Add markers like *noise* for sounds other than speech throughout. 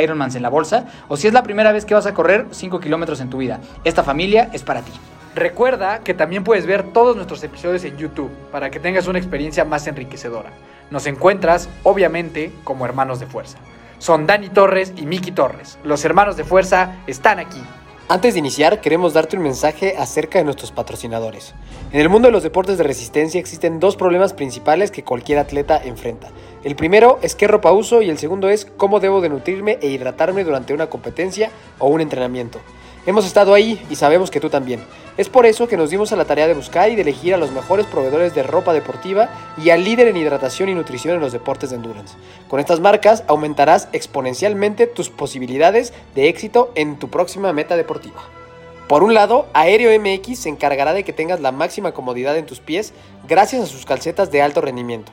Ironmans en la bolsa o si es la primera vez que vas a correr 5 kilómetros en tu vida. Esta familia es para ti. Recuerda que también puedes ver todos nuestros episodios en YouTube para que tengas una experiencia más enriquecedora. Nos encuentras, obviamente, como hermanos de fuerza. Son Dani Torres y Miki Torres. Los hermanos de fuerza están aquí. Antes de iniciar, queremos darte un mensaje acerca de nuestros patrocinadores. En el mundo de los deportes de resistencia existen dos problemas principales que cualquier atleta enfrenta. El primero es qué ropa uso y el segundo es cómo debo de nutrirme e hidratarme durante una competencia o un entrenamiento. Hemos estado ahí y sabemos que tú también. Es por eso que nos dimos a la tarea de buscar y de elegir a los mejores proveedores de ropa deportiva y al líder en hidratación y nutrición en los deportes de endurance. Con estas marcas aumentarás exponencialmente tus posibilidades de éxito en tu próxima meta deportiva. Por un lado, Aéreo MX se encargará de que tengas la máxima comodidad en tus pies gracias a sus calcetas de alto rendimiento.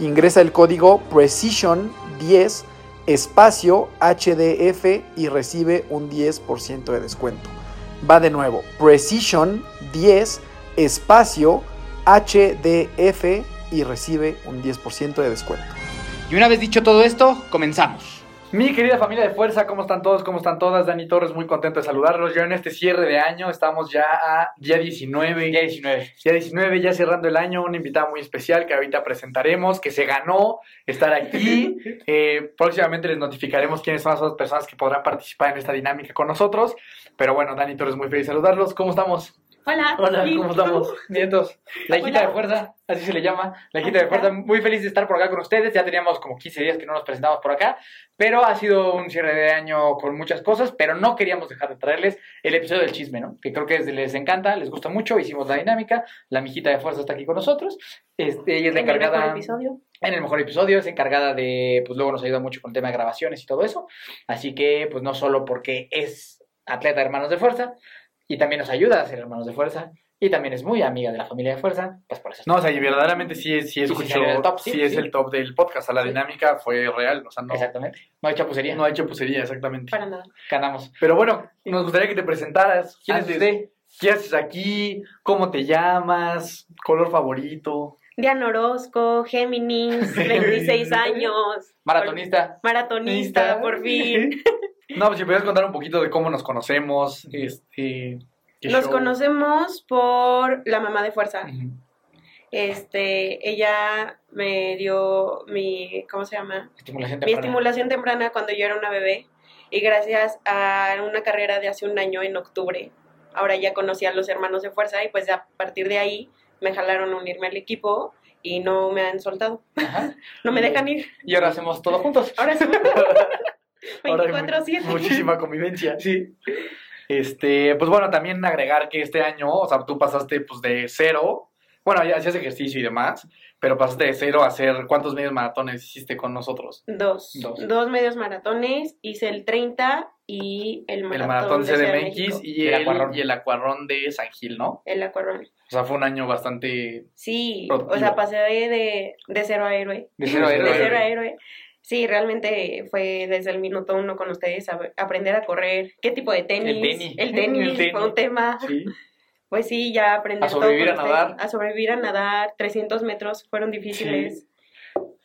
ingresa el código Precision10 espacio HDF y recibe un 10% de descuento. Va de nuevo, Precision 10 espacio HDF y recibe un 10% de descuento. Y una vez dicho todo esto, comenzamos. Mi querida familia de fuerza, ¿cómo están todos? ¿Cómo están todas? Dani Torres, muy contento de saludarlos. Yo en este cierre de año, estamos ya a día 19. Día 19. Día 19, ya cerrando el año, una invitada muy especial que ahorita presentaremos, que se ganó estar aquí. *laughs* Eh, próximamente les notificaremos quiénes son las otras personas que podrán participar en esta dinámica con nosotros. Pero bueno, Dani Torres, muy feliz de saludarlos. ¿Cómo estamos? Hola. Hola, ¿y ¿cómo estamos? Vientos. La hijita Hola. de fuerza, así se le llama. La hijita de fuerza, muy feliz de estar por acá con ustedes. Ya teníamos como 15 días que no nos presentamos por acá, pero ha sido un cierre de año con muchas cosas, pero no queríamos dejar de traerles el episodio del chisme, ¿no? Que creo que es- les encanta, les gusta mucho, hicimos la dinámica. La mijita de fuerza está aquí con nosotros. Este, ella es la En el mejor encargada episodio. en el mejor episodio, es encargada de, pues luego nos ayuda mucho con el tema de grabaciones y todo eso. Así que, pues no solo porque es atleta de hermanos de fuerza, y también nos ayuda a ser hermanos de fuerza, Y también es muy amiga de la familia de fuerza, pues por eso. No, o sea, y verdaderamente sí, es- sí escuchó, en el top, sí, sí, es sí. el top del podcast. O sea, la Sí. dinámica fue real, o sea, no, Exactamente. No hay chapucería. no hay chapucería, exactamente. Para nada. Ganamos. Pero bueno, nos gustaría que te presentaras. ¿Quién es Antes usted? ¿Qué haces aquí? ¿Cómo te llamas? ¿Color favorito? Diana Orozco, Géminis, *laughs* 26 años. Maratonista. Maratonista, por *laughs* fin. No, pues si pudieras contar un poquito de cómo nos conocemos, este... Nos show. conocemos por la mamá de fuerza. Ujú. Este, ella me dio mi, ¿cómo se llama? Estimulación Mi estimulación temprana cuando yo era una bebé. Y gracias a una carrera de hace un año en octubre, ahora ya conocí a los hermanos de fuerza y pues a partir de ahí me jalaron a unirme al equipo y no me han soltado. *laughs* No me dejan ir. Y ahora hacemos todo juntos. Ahora sí. *laughs* Ahora hay mu- 24-7. Muchísima convivencia, sí. Este, pues bueno, también agregar que este año, o sea, tú pasaste pues de cero, bueno, ya hacías ejercicio y demás, pero pasaste de cero a hacer, ¿cuántos medios maratones hiciste con nosotros? Dos. Dos. Dos. medios maratones. Hice el 30 y el maratón, el maratón de CDMX México. y Y el el, Acuarrón. y el acuarrón de San Gil, ¿no? El acuarrón. O sea, fue un año bastante... Sí, Productivo. o sea, pasé de, de, de cero a héroe. De cero a héroe. De cero a héroe. Sí, realmente fue desde el minuto uno con ustedes a- aprender a correr, qué tipo de tenis, El tenis. el tenis, *laughs* El tenis. fue un tema. Sí. *laughs* Pues sí, ya aprender A sobrevivir todo con a nadar. ustedes. A sobrevivir a nadar, 300 metros fueron difíciles.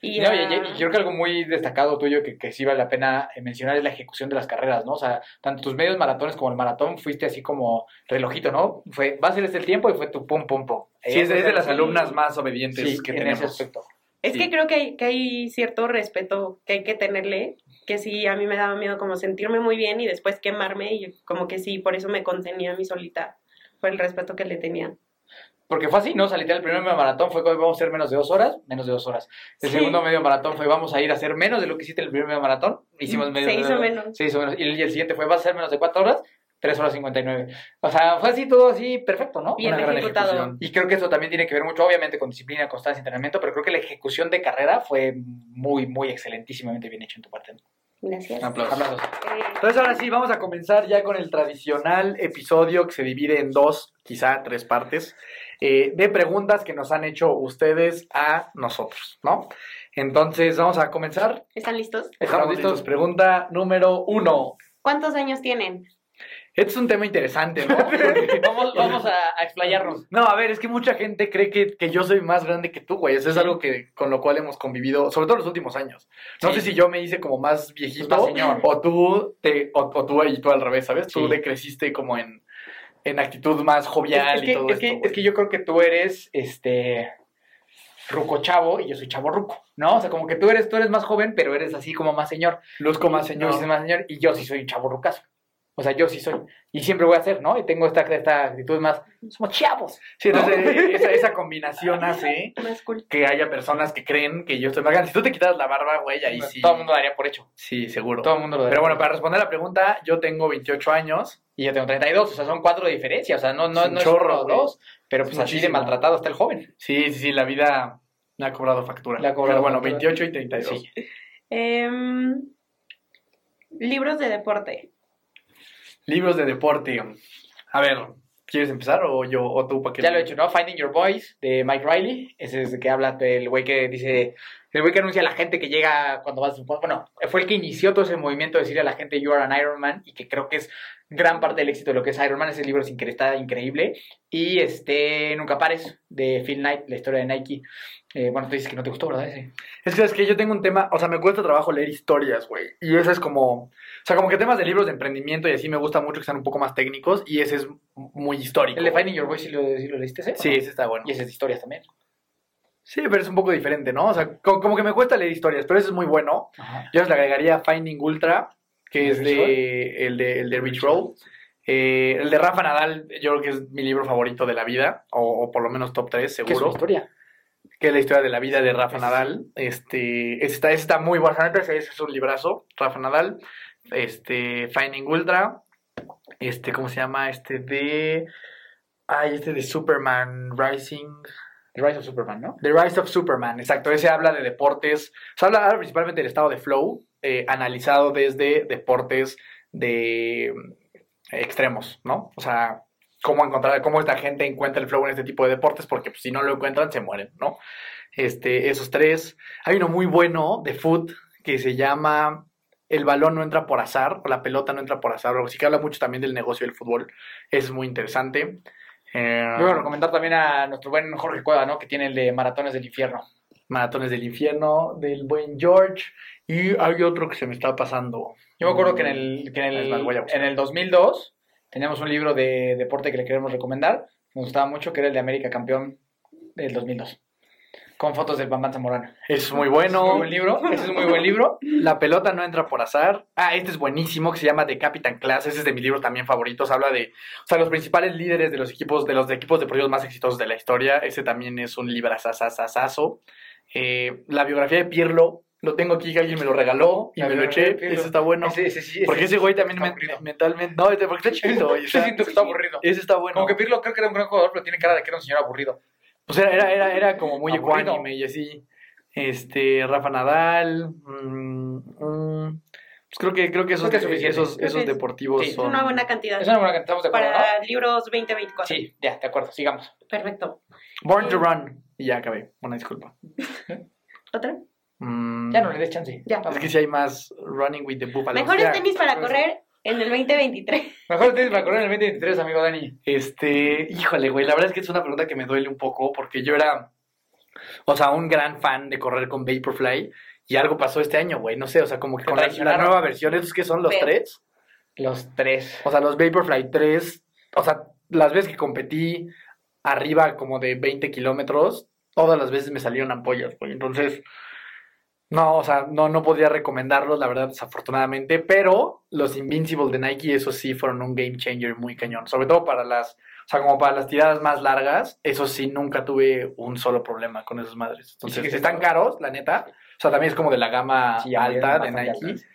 Y, No, y, a- y- y creo que algo muy destacado tuyo que, que sí vale la pena eh, mencionar es la ejecución de las carreras, ¿no? O sea, tanto tus medios maratones como el maratón fuiste así como relojito, ¿no? Fue, va a ser este el tiempo y fue tu pum, pum, pum. Sí, es de, es de las alumnas más obedientes sí, que en tenemos. ese aspecto. Es Sí. que creo que hay, que hay cierto respeto que hay que tenerle, que sí, a mí me daba miedo como sentirme muy bien y después quemarme y como que sí, por eso me contenía a mí solita, fue el respeto que le tenía. Porque fue así, ¿no? O sea, literal, el primer medio maratón fue como vamos a hacer menos de dos horas, menos de dos horas. El Sí. segundo medio maratón fue vamos a ir a hacer menos de lo que hiciste el primer medio maratón. Hicimos medio Se hizo menos. Se hizo menos. Y el, y el siguiente fue vas a hacer menos de cuatro horas, tres horas cincuenta y nueve. O sea, fue así todo así perfecto, ¿no? Bien Una gran ejecutado. ejecución. Y creo que eso también tiene que ver mucho, obviamente, con disciplina, constancia, entrenamiento, pero creo que la ejecución de carrera fue muy, muy excelentísimamente bien hecho en tu parte. ¿no? Gracias. Aplausos. Aplausos. Eh, Entonces ahora sí, vamos a comenzar ya con el tradicional episodio que se divide en dos, quizá tres partes, eh, de preguntas que nos han hecho ustedes a nosotros, ¿no? Entonces vamos a comenzar. ¿Están listos? Estamos listos. Pregunta número uno. ¿Cuántos años tienen? Este es un tema interesante, ¿no? *laughs* vamos vamos a, a explayarnos. No, a ver, es que mucha gente cree que, que yo soy más grande que tú, güey. Eso es Sí. algo que con lo cual hemos convivido, sobre todo en los últimos años. No Sí. sé si yo me hice como más viejito Más señor. o tú te o, o tú y tú al revés, ¿sabes? Tú decreciste como en, en actitud más jovial es, y que, todo es, esto. que, es que yo creo que tú eres este ruco chavo y yo soy chavo ruco, ¿no? O sea, como que tú eres, tú eres más joven, pero eres así como más señor. luzco más Señor. señor. más señor y yo sí soy un chavo rucazo. O sea, yo sí soy. Y siempre voy a ser, ¿no? Y tengo esta, esta actitud más. Somos chavos. Sí, entonces esa, esa combinación hace cool. que haya personas que creen que yo estoy más grande. Si tú te quitas la barba, güey, ahí sí. Todo el mundo lo daría por hecho. Sí, seguro. Todo el mundo lo daría Pero bueno, para responder la pregunta, yo tengo 28 años. Y yo tengo 32, o sea, son cuatro de diferencia. O sea, no, no, Es un no es chorro, güey. dos. Pero pues Es así de maltratado está el joven. Sí, sí, sí, la vida me ha cobrado factura. Le ha cobrado Pero bueno, factura. 28 y 32. Sí. Em, libros de deporte. Libros de deporte. A ver, ¿quieres empezar o yo o tú para que Ya lo he hecho, ¿no? Finding Your Voice de Mike Riley. Ese es el que habla del güey que dice. El güey que anuncia a la gente que llega cuando vas. Bueno, fue el que inició todo ese movimiento de decirle a la gente You are an Iron Man y que creo que es gran parte del éxito de lo que es Iron Man. Ese libro es incre- está increíble. Y este Nunca Pares de Phil Knight, la historia de Nike. Eh, bueno, tú dices que no te gustó, ¿verdad? Ese. Es que es que yo tengo un tema, o sea, me cuesta trabajo leer historias, güey. Y ese es como, o sea, como que temas de libros de emprendimiento y así me gusta mucho que sean un poco más técnicos y ese es muy histórico. El de. Finding Your Voice, ¿sí lo, sí lo leíste ese? Sí, ese está bueno. Y ese es de historias también. Sí, pero es un poco diferente, ¿no? O sea, co- como, que me cuesta leer historias, pero ese es muy bueno. Ajá. Yo les le agregaría Finding Ultra, que es ¿De el de, el de Rich Roll. Eh, el de Rafa Nadal, yo creo que es mi libro favorito de la vida, o, o por lo menos top 3, ¿Qué es seguro. historia? que es la historia de la vida de Rafa Nadal. Este, está, está muy neta, ese es un librazo, Rafa Nadal. Este, Finding Ultra. Este, ¿cómo se llama? Este de. Ay, este de Superman Rising. The Rise of Superman, ¿no? The Rise of Superman, exacto. Ese habla de deportes. O sea, habla principalmente del estado de flow, eh, analizado desde deportes de mm, extremos, ¿no? O sea, cómo encontrar, cómo esta gente encuentra el flow en este tipo de deportes, porque pues, si no lo encuentran, se mueren, ¿no? Este, esos tres. Hay uno muy bueno de foot que se llama El balón no entra por azar, o la pelota no entra por azar, o así que habla mucho también del negocio del fútbol. Es muy interesante. Eh, Yo voy a recomendar también a nuestro buen Jorge Cueva, ¿no? Que tiene el de Maratones del Infierno. Maratones del infierno, del buen George. Y hay otro que se me está pasando. Yo me acuerdo que en el, que en Es más, el, en el 2002 teníamos un libro de deporte que le queremos recomendar. Me gustaba mucho, que era el de América Campeón del 2002. Con fotos del Bambán Zamorano. Es muy Es bueno. muy buen libro. Ese es un muy buen libro. La pelota no entra por azar. Ah, este es buenísimo, que se llama The Capitan Class. Ese es de mis libros también favoritos. Habla de, o sea, los principales líderes de los equipos, de los equipos deportivos más exitosos de la historia. Ese también es un librazazazazazo. Eh, la biografía de Pirlo, lo tengo aquí, que alguien me lo regaló y La me lo eché. Ese está bueno. Ese, ese, sí, porque ese güey también men- mentalmente, no, este- porque está chiquito. y Yo está- siento que está aburrido. ese está bueno. Como que Pirlo creo que era un gran jugador, pero tiene cara de que era un señor aburrido. Pues era, era, era, era como muy Aburrido. ecuánime y así. Este, Rafa Nadal. mm, mm, pues creo que, creo que esos, Creo que es esos, esos es- deportivos sí, es Es son. una buena cantidad. Es una buena estamos de acuerdo, Para libros 2024. ¿no? Sí, ya, de acuerdo, sigamos. Perfecto. Born to Run. Y ya acabé. Una disculpa. *laughs* ¿Otra? Mm, Ya no le des chance. Ya. Es que si hay más Running with the Buffalo. Mejores tenis para correr en el 2023. Mejor tenis para correr en el 2023, amigo Dani. Este, híjole, güey, la verdad es que es una pregunta que me duele un poco porque yo era, o sea, un gran fan de correr con Vaporfly y algo pasó este año, güey, no sé, o sea, como que con la, la nueva versión, ¿esos que son los Pero- tres? Los tres. O sea, los Vaporfly 3, o sea, las veces que competí arriba como de 20 kilómetros, todas las veces me salieron ampollas, güey. Entonces, no, o sea, no, no podría recomendarlos, la verdad, desafortunadamente, pero los Invincible de Nike, esos sí fueron un game changer muy cañón. Sobre todo para las, o sea, como para las tiradas más largas, eso sí, nunca tuve un solo problema con esas madres. Entonces, sí que sí, están caros, la neta. O sea, también es como de la gama alta de Nike. altas.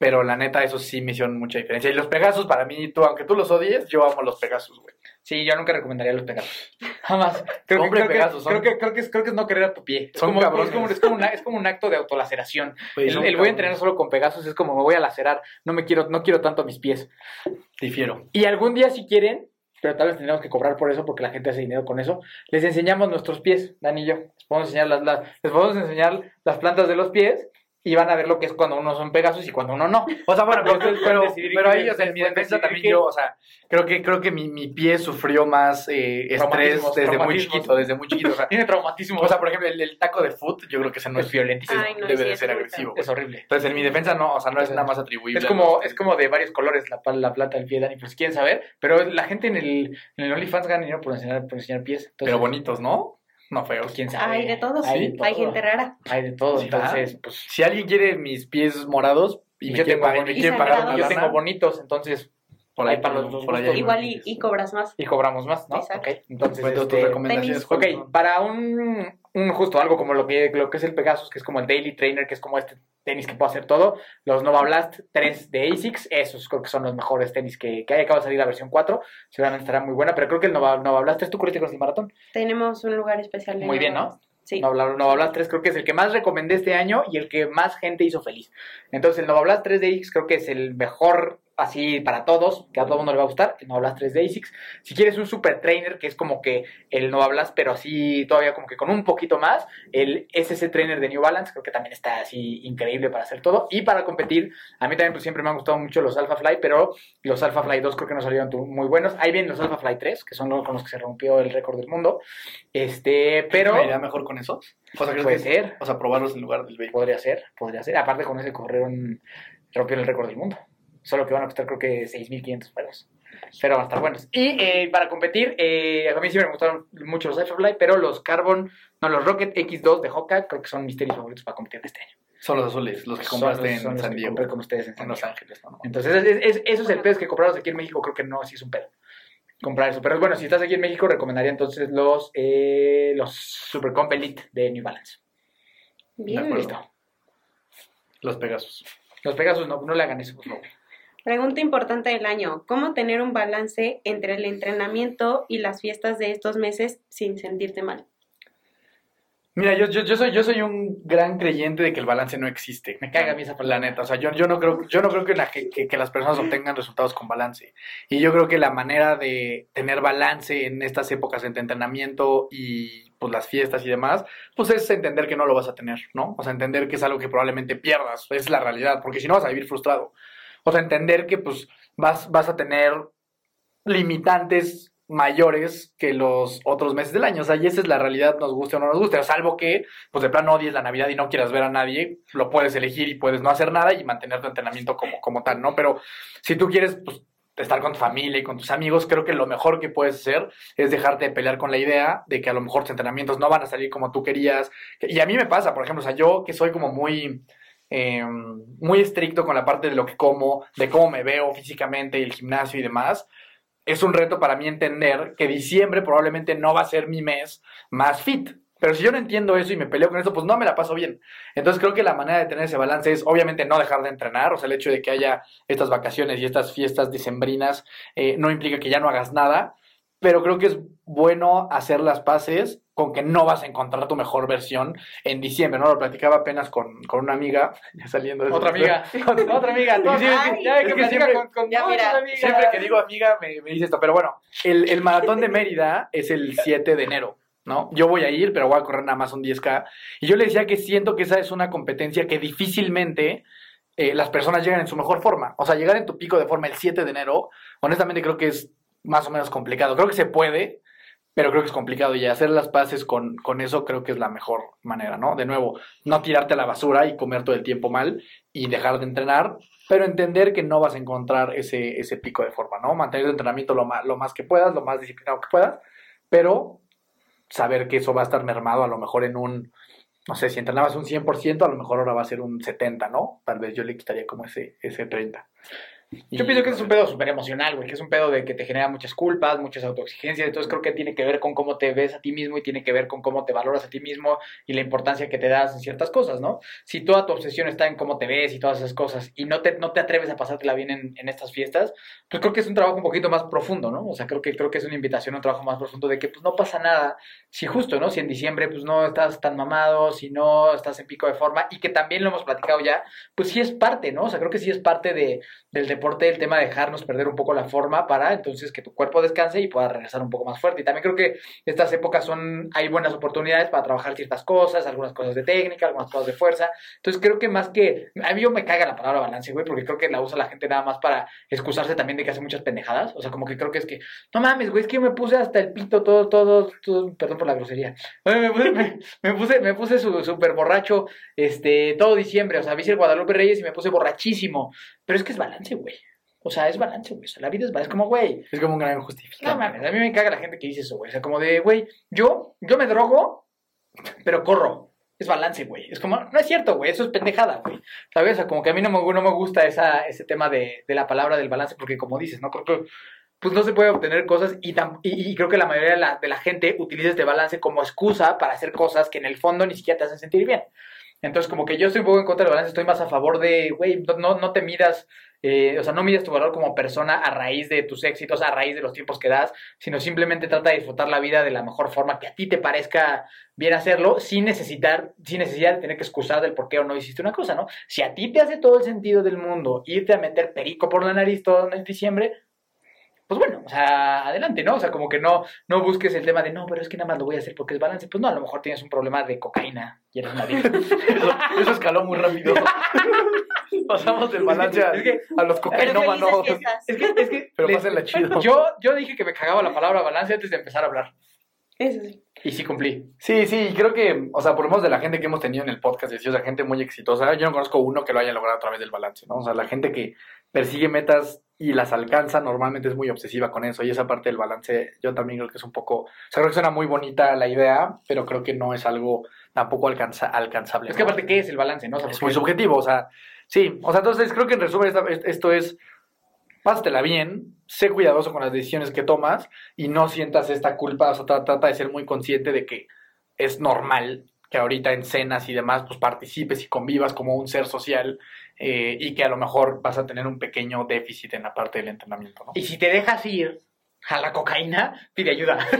Pero la neta, eso sí me hicieron mucha diferencia. Y los Pegasus, para mí, tú, aunque tú los odies, yo amo los Pegasus, güey. Sí, yo nunca recomendaría los Pegasus. *laughs* Jamás. Creo, que, Hombre, creo, que- Pegasus, son- creo, que, creo, que es, creo que es no querer a tu pie. Son como, cabrones. es, como, es, como una- es como un acto de autolaceración. Güey, El, el voy a entrenar solo con Pegasus es como me voy a lacerar. No me quiero, no quiero tanto a mis pies. Difiero. Y algún día si quieren, pero tal vez tendremos que cobrar por eso porque la gente hace dinero con eso, les enseñamos nuestros pies, Dani y yo. Les podemos enseñar las, las- les podemos enseñar las plantas de los pies y van a ver lo que es cuando uno son Pegasus y cuando uno no. O sea, bueno, *laughs* pero, pero, pero ahí, o sea, en mi defensa también qué- yo, o sea, creo que, creo que mi, mi pie sufrió más eh, estrés Traumatismos, desde muy chiquito, desde muy chiquito. O sea, Tiene traumatismo. o sea, por ejemplo, el, el taco de foot, yo creo que ese no es. Ay, no, debe sí, de ser agresivo. Es horrible. Entonces, en mi defensa no, o sea, no es nada más atribuible. Es como, es como de varios colores la, la plata del pie, Dani, si quieren saber. Pero la gente en el, en el OnlyFans gana dinero por enseñar, por enseñar pies. Entonces, Pero bonitos, ¿no? No feos. quién sabe. Hay de todos. Hay de Hay todo. gente rara. Hay de todo. Sí, entonces, pues. Si alguien quiere mis pies morados y me Yo quiere tengo pagar, me bonitos. quiere Y pagar Yo tengo bonitos, entonces. por ahí, para los dos por hay Igual y, cobras más. Y cobramos más, ¿no? Exacto. Entonces, Pues, tus este, recomendaciones. tenis. Ok, para un, un justo algo como lo que, lo que es el Pegasus, que es como el Daily Trainer, que es como este tenis que puede hacer todo, los Nova Blast 3 de ASICS, esos creo que son los mejores tenis que, que hay. Acaba de salir la versión 4, seguramente estará muy buena, pero creo que el Nova, Nova Blast 3, ¿tú corriste con el maratón? Tenemos un lugar especial. Muy bien, ¿no? Sí. Nova, Nova Blast 3 creo que es el que más recomendé este año y el que más gente hizo feliz. Entonces el Nova Blast 3 de ASICS creo que es el mejor así para todos, que a todo el mundo le va a gustar, el Nova Blast 3 de ASICS. Si quieres un super trainer, que es como que el Nova Blast, pero así todavía como que con un poquito más, el SC Trainer de New Balance, creo que también está así increíble para hacer todo. Y para competir, a mí también pues siempre me han gustado mucho los Alpha Fly, pero los Alpha Fly 2 creo que no salieron muy buenos. Ahí vienen los Alpha Fly 3, que son los con los que se rompió el récord del mundo. Este, pero ¿Me iría mejor con esos? O sea, ¿crees puede que- ser. O sea, probarlos en lugar del vape. Podría ser, podría ser. Aparte con ese corrieron, rompieron el récord del mundo. Solo que van a costar creo que 6.500 pesos. Pero van a estar buenos. Y eh, para competir, eh, a mí sí me gustaron mucho los Hyperfly, pero los Carbon, no, los Rocket X2 de Hoka, creo que son mis tenis favoritos para competir de este año. Son los azules, los que Son compraste los- son en los San que Diego. compré con ustedes en San En Los. Ángeles, ¿no? Entonces, es, es- eso es el pedo que compraros aquí en México, creo que no, sí es un pedo. Comprar eso. Pero bueno, si estás aquí en México, recomendaría entonces los, eh, los Super Comp Elite de New Balance. Bien. Listo. Los Pegasus. Los Pegasus no, no le hagan eso, por favor. Pregunta importante del año. ¿Cómo tener un balance entre el entrenamiento y las fiestas de estos meses sin sentirte mal? Mira, yo, yo, yo, soy, yo soy un gran creyente de que el balance no existe. Me caga a mí esa La neta, o sea, yo, yo no creo, yo no creo que, la, que, que- que las personas obtengan resultados con balance. Y yo creo que la manera de tener balance en estas épocas entre entrenamiento y pues las fiestas y demás, pues es entender que no lo vas a tener, ¿no? O sea, entender que es algo que probablemente pierdas, es la realidad, porque si no vas a vivir frustrado. O sea, entender que pues vas, vas a tener limitantes mayores que los otros meses del año. O sea, y esa es la realidad, nos guste o no nos guste. Salvo que, pues de plano odies la Navidad y no quieras ver a nadie, lo puedes elegir y puedes no hacer nada y mantener tu entrenamiento como, como tal, ¿no? Pero si tú quieres, pues, estar con tu familia y con tus amigos, creo que lo mejor que puedes hacer es dejarte de pelear con la idea de que a lo mejor tus entrenamientos no van a salir como tú querías. Y a mí me pasa, por ejemplo, o sea, yo que soy como muy eh, muy estricto con la parte de lo que como, de cómo me veo físicamente y el gimnasio y demás, es un reto para mí entender que diciembre probablemente no va a ser mi mes más fit. Pero si yo no entiendo eso y me peleo con eso, pues no me la paso bien. Entonces creo que la manera de tener ese balance es obviamente no dejar de entrenar. O sea, el hecho de que haya estas vacaciones y estas fiestas decembrinas eh, no implica que ya no hagas nada. Pero creo que es bueno hacer las paces con que no vas a encontrar tu mejor versión en diciembre, ¿no? Lo platicaba apenas con, con una amiga, *laughs* ya saliendo de Otra amiga, otra amiga. Con, con Ya muchas mira, amigas. Siempre que digo amiga me, me dice esto, pero bueno, el, el maratón de Mérida es el 7 de enero, ¿no? Yo voy a ir, pero voy a correr nada más un 10K. Y yo le decía que siento que esa es una competencia que difícilmente eh, las personas llegan en su mejor forma. O sea, llegar en tu pico de forma el 7 de enero, honestamente creo que es más o menos complicado. Creo que se puede, pero creo que es complicado y hacer las paces con, con eso creo que es la mejor manera, ¿no? De nuevo, no tirarte a la basura y comer todo el tiempo mal y dejar de entrenar, pero entender que no vas a encontrar ese, ese pico de forma, ¿no? Mantener el entrenamiento lo más, lo más que puedas, lo más disciplinado que puedas, pero saber que eso va a estar mermado a lo mejor en un, no sé, si entrenabas un 100%, a lo mejor ahora va a ser un 70%, ¿no? Tal vez yo le quitaría como ese, ese 30%. Yo pienso que es un pedo súper emocional, güey, que es un pedo de que te genera muchas culpas, muchas autoexigencias, entonces creo que tiene que ver con cómo te ves a ti mismo y tiene que ver con cómo te valoras a ti mismo y la importancia que te das en ciertas cosas, ¿no? Si toda tu obsesión está en cómo te ves y todas esas cosas y no te, no te atreves a pasártela bien en, en estas fiestas, pues creo que es un trabajo un poquito más profundo, ¿no? O sea, creo que, creo que es una invitación a un trabajo más profundo de que pues no pasa nada si justo, ¿no? Si en diciembre pues no estás tan mamado, si no estás en pico de forma y que también lo hemos platicado ya, pues sí es parte, ¿no? O sea, creo que sí es parte de, del deporte el tema de dejarnos perder un poco la forma para entonces que tu cuerpo descanse y pueda regresar un poco más fuerte. Y también creo que estas épocas son, hay buenas oportunidades para trabajar ciertas cosas, algunas cosas de técnica, algunas cosas de fuerza. Entonces creo que más que, a mí yo me caga la palabra balance, güey, porque creo que la usa la gente nada más para excusarse también de que hace muchas pendejadas. O sea, como que creo que es que, no mames, güey, es que yo me puse hasta el pito todo, todo, todo perdón por la grosería. Me puse, me, me puse, me puse súper borracho, este, todo diciembre, o sea, vi el Guadalupe Reyes y me puse borrachísimo. Pero es que es balance, güey. O sea, es balance, güey. O sea, la vida es balance. Es como, güey, Es como un gran no justificante. mames, a mí me caga la gente que dice eso, güey. O sea, como de, güey, yo, yo me drogo, pero corro. Es balance, güey. Es como, no es cierto, güey. Eso es pendejada, güey. ¿Sabes? O sea, como que a mí no me, no me gusta esa, ese tema de, de la palabra del balance, porque como dices, ¿no? Creo que pues no se puede obtener cosas y, tam- y, y creo que la mayoría de la, de la gente utiliza este balance como excusa para hacer cosas que en el fondo ni siquiera te hacen sentir bien. Entonces, como que yo estoy un poco en contra del balance, estoy más a favor de, güey, no, no, te midas, eh, o sea, no midas tu valor como persona a raíz de tus éxitos, a raíz de los tiempos que das, sino simplemente trata de disfrutar la vida de la mejor forma que a ti te parezca bien hacerlo, sin necesitar, sin necesidad de tener que excusar del por qué o no hiciste una cosa, ¿no? Si a ti te hace todo el sentido del mundo irte a meter perico por la nariz todo en diciembre, pues bueno, o sea, adelante, ¿no? O sea, como que no, no busques el tema de, no, pero es que nada más lo voy a hacer porque es balance. Pues no, a lo mejor tienes un problema de cocaína y eres una. *laughs* Eso, eso escaló muy rápido. *laughs* Pasamos del balance a, Es que- a los cocainómanos. Es que, es que Pero les- pásenla chido. *laughs* yo, yo dije que me cagaba la palabra balance antes de empezar a hablar. Eso sí. Y sí cumplí. Sí, sí, creo que, o sea, por lo menos de la gente que hemos tenido en el podcast, así, o sea, gente muy exitosa, yo no conozco uno que lo haya logrado a través del balance, ¿no? O sea, la gente que persigue metas y las alcanza normalmente es muy obsesiva con eso, y esa parte del balance yo también creo que es un poco, o sea, creo que suena muy bonita la idea, pero creo que no es algo tampoco alcanza, alcanzable. Es que aparte, ¿qué es el balance, no? O sea, es muy subjetivo, o sea, sí, o sea, entonces creo que en resumen esto es, pásatela bien, sé cuidadoso con las decisiones que tomas y no sientas esta culpa, o sea, tra- trata de ser muy consciente de que es normal que ahorita en cenas y demás, pues participes y convivas como un ser social eh, y que a lo mejor vas a tener un pequeño déficit en la parte del entrenamiento, ¿no? Y si te dejas ir a la cocaína, pide ayuda. *laughs*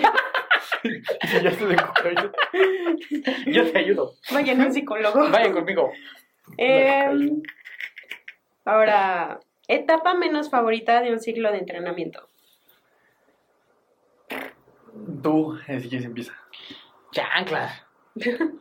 Y ya estoy de cocaína. *laughs* Yo te ayudo. Vayan a un psicólogo. Vayan conmigo. Em, ahora, etapa menos favorita de un ciclo de entrenamiento. Tú, así que se empieza. Chanclas. *laughs*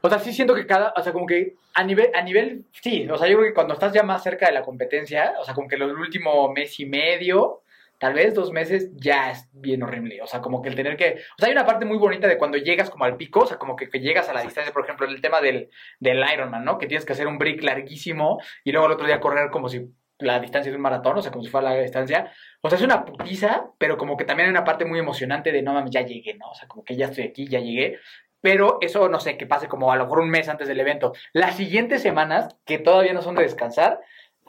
O sea, sí siento que cada, o sea, como que a nivel, a nivel, sí, o sea, yo creo que cuando estás ya más cerca de la competencia, o sea, como que el último mes y medio, tal vez dos meses, ya es bien horrible. O sea, como que el tener que, o sea, hay una parte muy bonita de cuando llegas como al pico, o sea, como que, que llegas a la distancia, por ejemplo, el tema del, del Ironman, ¿no? Que tienes que hacer un break larguísimo y luego el otro día correr como si la distancia de un maratón, o sea, como si fuera la distancia. O sea, es una putiza, pero como que también hay una parte muy emocionante de, no mames, ya llegué, ¿no? O sea, como que ya estoy aquí, ya llegué. Pero eso, no sé, que pase como a lo mejor un mes antes del evento. Las siguientes semanas, que todavía no son de descansar,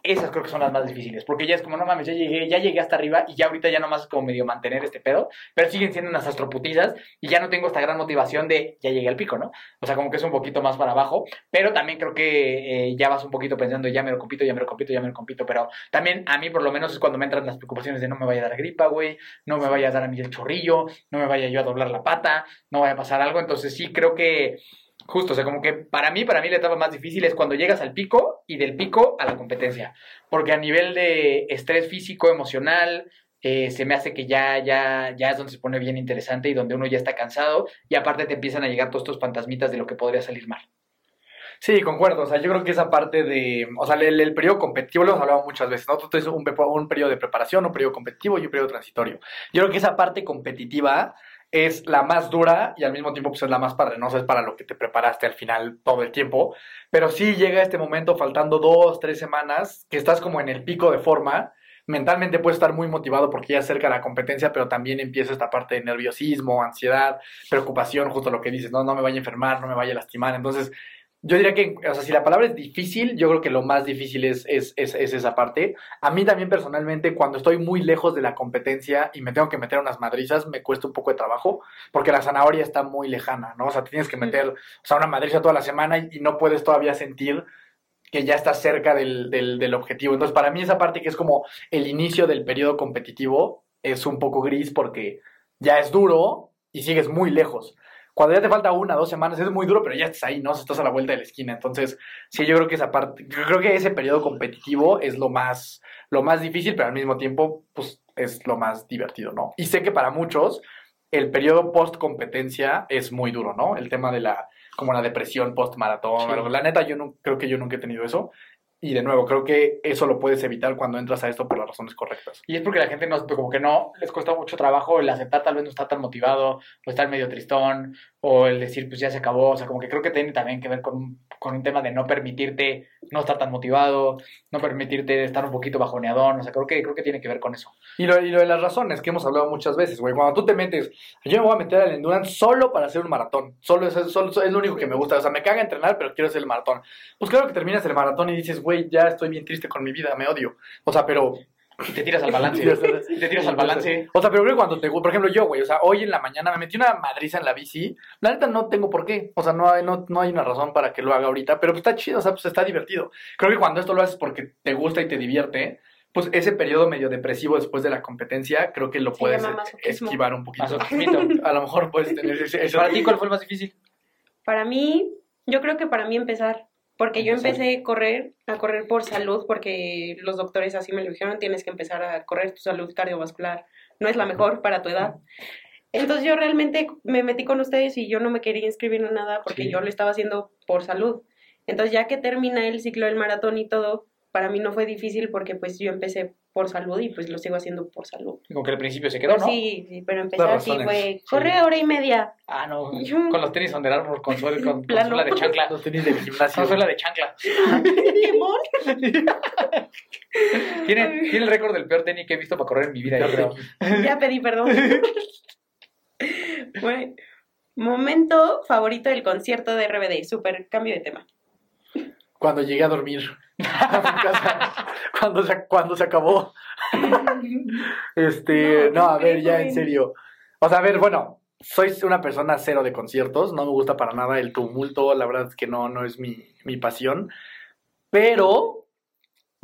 esas creo que son las más difíciles, porque ya es como, no mames, ya llegué, ya llegué hasta arriba y ya ahorita ya nomás es como medio mantener este pedo, pero siguen siendo unas astroputizas y ya no tengo esta gran motivación de ya llegué al pico, ¿no? O sea, como que es un poquito más para abajo, pero también creo que eh, ya vas un poquito pensando, ya me lo compito, ya me lo compito, ya me lo compito, pero también a mí por lo menos es cuando me entran las preocupaciones de no me vaya a dar gripa, güey, no me vaya a dar a mí el chorrillo, no me vaya yo a doblar la pata, no vaya a pasar algo, entonces sí creo que Justo, o sea, como que para mí, para mí la etapa más difícil es cuando llegas al pico y del pico a la competencia. Porque a nivel de estrés físico, emocional, eh, se me hace que ya, ya, ya es donde se pone bien interesante y donde uno ya está cansado y aparte te empiezan a llegar todos estos fantasmitas de lo que podría salir mal. Sí, concuerdo. O sea, yo creo que esa parte de. O sea, el, periodo competitivo lo hemos hablado muchas veces, ¿no? Tú tienes un, un periodo de preparación, un periodo competitivo y un periodo transitorio. Yo creo que esa parte competitiva es la más dura y al mismo tiempo pues es la más padre, ¿no? Es para lo que te preparaste al final todo el tiempo. Pero sí llega este momento faltando dos, tres semanas, que estás como en el pico de forma. Mentalmente puedes estar muy motivado porque ya cerca la competencia, pero también empieza esta parte de nerviosismo, ansiedad, preocupación, justo lo que dices, no, no me vaya a enfermar, no me vaya a lastimar. Entonces, yo diría que, o sea, si la palabra es difícil, yo creo que lo más difícil es, es, es, es esa parte. A mí también personalmente, cuando estoy muy lejos de la competencia y me tengo que meter unas madrizas, me cuesta un poco de trabajo, porque la zanahoria está muy lejana, ¿no? O sea, tienes que meter, o sea, una madriza toda la semana y, y no puedes todavía sentir que ya estás cerca del, del, del objetivo. Entonces, para mí esa parte que es como el inicio del periodo competitivo es un poco gris porque ya es duro y sigues muy lejos. Cuando ya te falta una, dos semanas, es muy duro, pero ya estás ahí, ¿no? Estás a la vuelta de la esquina. Entonces, sí, yo creo que esa parte, yo creo que ese periodo competitivo es lo más, lo más difícil, pero al mismo tiempo, pues, es lo más divertido, ¿no? Y sé que para muchos, el periodo post competencia es muy duro, ¿no? El tema de la, como la depresión post maratón. Sí. La neta, yo no, creo que yo nunca he tenido eso. Y de nuevo, creo que eso lo puedes evitar cuando entras a esto por las razones correctas. Y es porque la gente no, como que no les cuesta mucho trabajo el aceptar, tal vez no está tan motivado, o estar medio tristón, o el decir, pues ya se acabó. O sea, como que creo que tiene también que ver con, con un tema de no permitirte no estar tan motivado, no permitirte estar un poquito bajoneadón. O sea, creo que, creo que tiene que ver con eso. Y lo, y lo de las razones que hemos hablado muchas veces, güey. Cuando tú te metes, yo me voy a meter al endurance solo para hacer un maratón. Solo es, solo, es lo único que me gusta. O sea, me caga entrenar, pero quiero hacer el maratón. Pues claro que terminas el maratón y dices, güey, ya estoy bien triste con mi vida, me odio. O sea, pero Y te tiras al balance. *laughs* y te tiras al balance. O sea, pero creo que cuando te... Por ejemplo, yo, güey, o sea, hoy en la mañana me metí una madriza en la bici. La neta no tengo por qué. O sea, no hay, no, no hay una razón para que lo haga ahorita. Pero pues está chido, o sea, pues está divertido. Creo que cuando esto lo haces porque te gusta y te divierte, pues ese periodo medio depresivo después de la competencia, creo que lo Se puedes esquivar un poquito. *laughs* A lo mejor puedes tener ese... ese- Para ti, ¿cuál fue el más difícil? Para mí, yo creo que para mí empezar, porque yo empecé a correr, a correr por salud, porque los doctores así me lo dijeron, tienes que empezar a correr, tu salud cardiovascular no es la mejor para tu edad. Entonces yo realmente me metí con ustedes y yo no me quería inscribir en nada porque Sí. yo lo estaba haciendo por salud. Entonces ya que termina el ciclo del maratón y todo, para mí no fue difícil porque pues yo empecé por salud y pues lo sigo haciendo por salud. Como que al principio se quedó, ¿no? Sí, sí, pero empezar sí razones. fue, corre hora y media. Ah, no. Yo- Con los tenis Under Armour, con, suela- con, con Plano. suela de chancla. Los tenis del gimnasio. Con suela de chancla. *laughs* Limón. Tiene, tiene el récord del peor tenis que he visto para correr en mi vida, yo creo. *laughs* Ya pedí perdón. *laughs* Bueno, momento favorito del concierto de RBD. Super cambio de tema. Cuando llegué a dormir *laughs* cuando se, cuando se acabó. *laughs* Este, No, no, a ver, ya en serio. O sea, a ver, bueno, soy una persona cero de conciertos, no me gusta para nada el tumulto, la verdad es que no, no es mi, mi pasión. Pero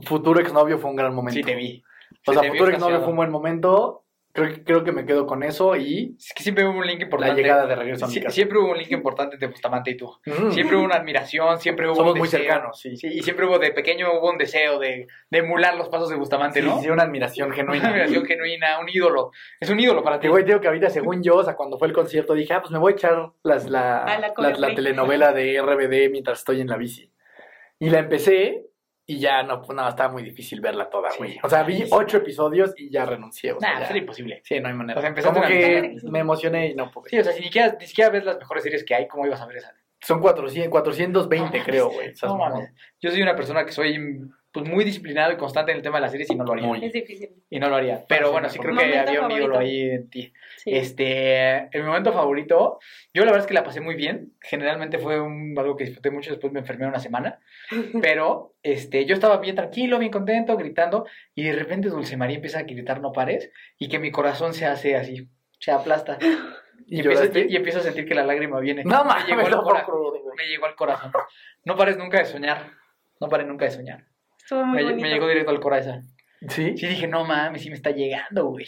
Futuro Exnovio fue un gran momento. Sí, te vi. O Se sea, Futuro Exnovio fue un buen momento. Creo, que- creo que me quedo con eso y Es que siempre hubo un link la importante. llegada de regreso a mi Sie- casa. siempre hubo un link importante entre Bustamante y tú. Mm. Siempre hubo una admiración, siempre hubo Somos un muy deseo. cercanos, sí. Sí, y siempre hubo de pequeño hubo un deseo de, de emular los pasos de Bustamante, Sí, ¿no? sí, una admiración Una genuina. admiración genuina, un ídolo. Es un ídolo para ti. Güey, digo que ahorita, según yo, o sea, cuando fue el concierto, dije, ah, pues me voy a echar las, la, Ah, la la, la telenovela de RBD mientras estoy en la bici. Y la empecé y ya no, pues, no, estaba muy difícil verla toda, Sí. güey. O sea, vi ocho episodios y ya renuncié. O sea, Nah, ya- sería imposible. Sí, no hay manera. O sea, empezaste Como que me emocioné y no pude. Sí, o sea, si ni siquiera, ni siquiera ves las mejores series que hay, ¿cómo ibas a ver esa? Son 400, 420, creo, güey. No. Yo soy una persona que soy pues, muy disciplinado y constante en el tema de las series y no lo haría. Muy. Es difícil. Y no lo haría. Pero bueno, me sí creo que había un ídolo ahí en ti. Sí. Este, en mi momento favorito, yo la verdad es que la pasé muy bien. Generalmente fue un, algo que disfruté mucho, después me enfermé una semana. *laughs* Pero este, yo estaba bien tranquilo, bien contento, gritando, y de repente Dulce María empieza a gritar no pares, y que mi corazón se hace así, se aplasta. *laughs* Y, ¿Y empiezo, y, a sentir que la lágrima viene. No me llegó güey. me llegó al corazón. No pares nunca de soñar. No pares nunca de soñar. Estuvo muy Me, bonito. me llegó directo al corazón. ¿Sí? Sí, dije, no mames, sí me está llegando, güey.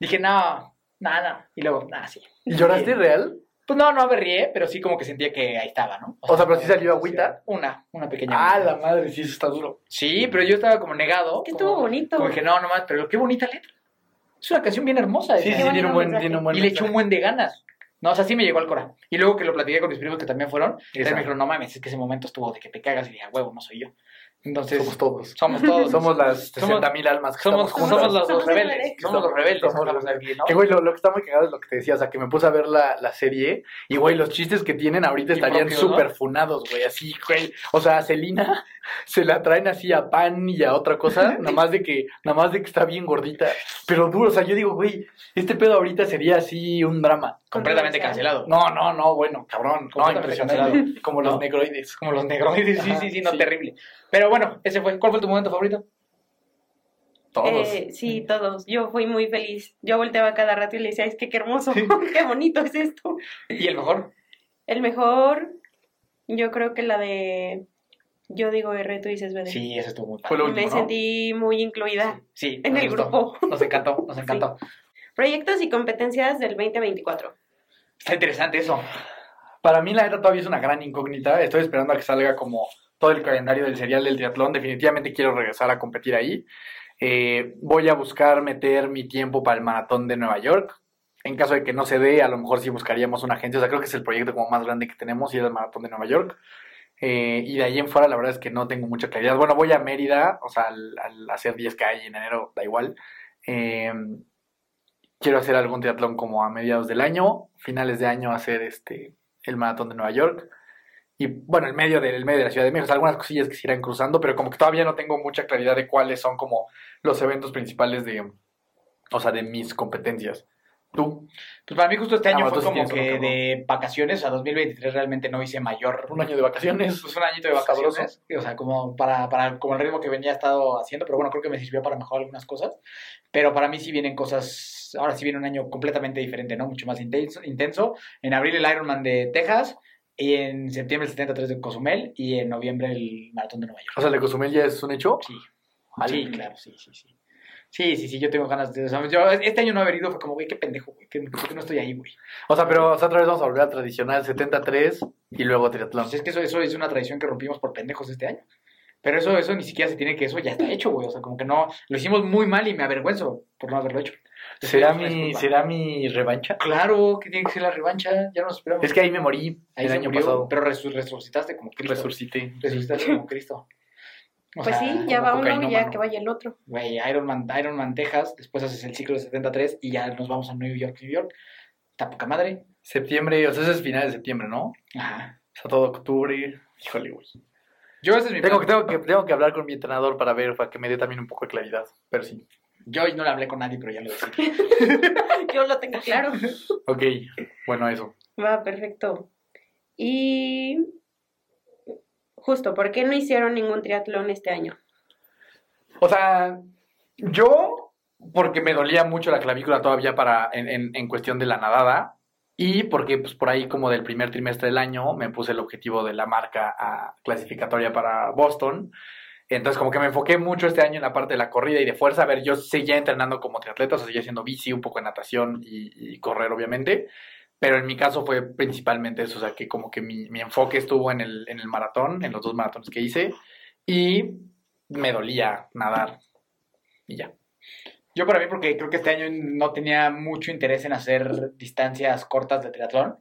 Dije, no, nada. Y luego, nada, sí. ¿Y lloraste real? Pues no, no berrié, pero sí como que sentía que ahí estaba, ¿no? O sea, pero sí salió agüita. Una, una pequeña. Ah, agüita. la madre, sí, eso está duro. Sí, pero yo estaba como negado. Es que estuvo como- bonito. Como dije, no, no más, pero qué bonita letra. Es una canción bien hermosa. Sí, sí, tiene un buen, tiene un buen y le echó un buen de ganas. No, o sea, sí me llegó al cora. Y luego que lo platiqué con mis primos que también fueron, ellos me dijeron, no mames, es que ese momento estuvo de que te cagas y dije, "A huevo, no soy yo. Entonces, Somos todos. somos *laughs* todos. Somos las Somos- 60 mil almas que somos, estamos somos, los, Somos rebeldes. rebeldes. Somos los rebeldes. Somos los ¿no? Que, güey, lo, lo que está muy cagado es lo que te decía, o sea, que me puse a ver la, la serie y, güey, los chistes que tienen ahorita estarían súper funados, güey, así, güey. O sea, Celina se la traen así a pan y a otra cosa, *laughs* nada más de que, nada más de que está bien gordita, pero duro, o sea, yo digo, güey, este pedo ahorita sería así un drama. Completamente cancelado. No, no, no, bueno, cabrón, no, impresionante. Como los No. negroides. Como los negroides, sí, Ajá, sí, sí, no, sí. terrible. Pero bueno, ese fue. ¿Cuál fue tu momento favorito? Todos. Eh, sí, todos. Yo fui muy feliz. Yo volteaba cada rato y le decía, es que qué hermoso, *laughs* qué bonito es esto. ¿Y el mejor? El mejor, yo creo que la de Yo digo R, tú dices BD. Sí, ese estuvo muy Fue padre. Me último, ¿no? sentí muy incluida. Sí, en nos el gustó. grupo. Nos encantó, nos encantó. Proyectos y competencias del 2024. Está interesante eso. Para mí, la neta, todavía es una gran incógnita. Estoy esperando a que salga como todo el calendario del serial del triatlón. Definitivamente quiero regresar a competir ahí. Eh, voy a buscar meter mi tiempo para el maratón de Nueva York. En caso de que no se dé, a lo mejor sí buscaríamos una agencia. O sea, creo que es el proyecto como más grande que tenemos y es el maratón de Nueva York. Eh, y de ahí en fuera, la verdad es que no tengo mucha claridad. Bueno, voy a Mérida, o sea, al, hacer 10K en enero, da igual. Eh, quiero hacer algún triatlón como a mediados del año, finales de año hacer este el maratón de Nueva York. Y bueno, el medio, del, el medio de la Ciudad de México, o algunas cosillas que se irán cruzando, pero como que todavía no tengo mucha claridad de cuáles son como los eventos principales de, o sea, de mis competencias. ¿Tú? Pues para mí justo este Ah, año fue como que de vacaciones, o sea, 2023 realmente no hice mayor... Un año de vacaciones. Pues un añito de vacaciones, o sea, como para, para como el ritmo que venía estado haciendo, pero bueno, creo que me sirvió para mejorar algunas cosas, pero para mí sí vienen cosas, ahora sí viene un año completamente diferente, ¿no? Mucho más intenso, intenso. En abril el Ironman de Texas, y en septiembre el 73 de Cozumel, y en noviembre el Maratón de Nueva York. O sea, el de Cozumel ya es un hecho. Sí, sí, claro, sí, sí, sí. Sí, sí, sí, yo tengo ganas de... o sea, yo este año no haber ido fue como, güey, qué pendejo, güey, que, ¿por qué no estoy ahí, güey? O sea, pero o sea, otra vez vamos a volver al tradicional 73 y luego triatlón. Pues es que eso, eso es una tradición que rompimos por pendejos este año. Pero eso, eso ni siquiera se tiene que, eso ya está hecho, güey. O sea, como que no, lo hicimos muy mal y me avergüenzo por no haberlo hecho. ¿Será mi. ¿Será mi revancha? Claro que tiene que ser la revancha, ya nos esperamos. Es que ahí me morí Ahí el año murió, pasado. Pero resu- resucitaste como Cristo. Resucité. Resucitaste como Cristo. O Pues sea, sí, ya va uno y ya que vaya el otro. Güey, Ironman, Ironman Texas, después haces el ciclo de 73 y ya nos vamos a New York, New York. Está poca madre. Septiembre, o sea, ese es final de septiembre, ¿no? Ajá. O sea, todo octubre. Híjole, güey. Yo ese es mi Tengo plan. que, tengo, que, tengo que hablar con mi entrenador para ver, para que me dé también un poco de claridad. Pero sí. Yo hoy no le hablé con nadie, pero ya lo decidí. *laughs* Yo lo tengo claro. Ok, bueno, eso. Va, perfecto. Y justo, ¿por qué no hicieron ningún triatlón este año? O sea, yo, porque me dolía mucho la clavícula todavía para, en, en, en cuestión de la nadada, y porque pues por ahí como del primer trimestre del año me puse el objetivo de la marca a clasificatoria para Boston. Entonces, como que me enfoqué mucho este año en la parte de la corrida y de fuerza. A ver, yo seguía entrenando como triatleta, o sea, seguía haciendo bici, un poco de natación y correr, obviamente. Pero en mi caso fue principalmente eso, o sea, que como que mi, mi enfoque estuvo en el, en el maratón, en los dos maratones que hice, y me dolía nadar. Y ya. Yo para mí, porque creo que este año no tenía mucho interés en hacer distancias cortas de triatlón.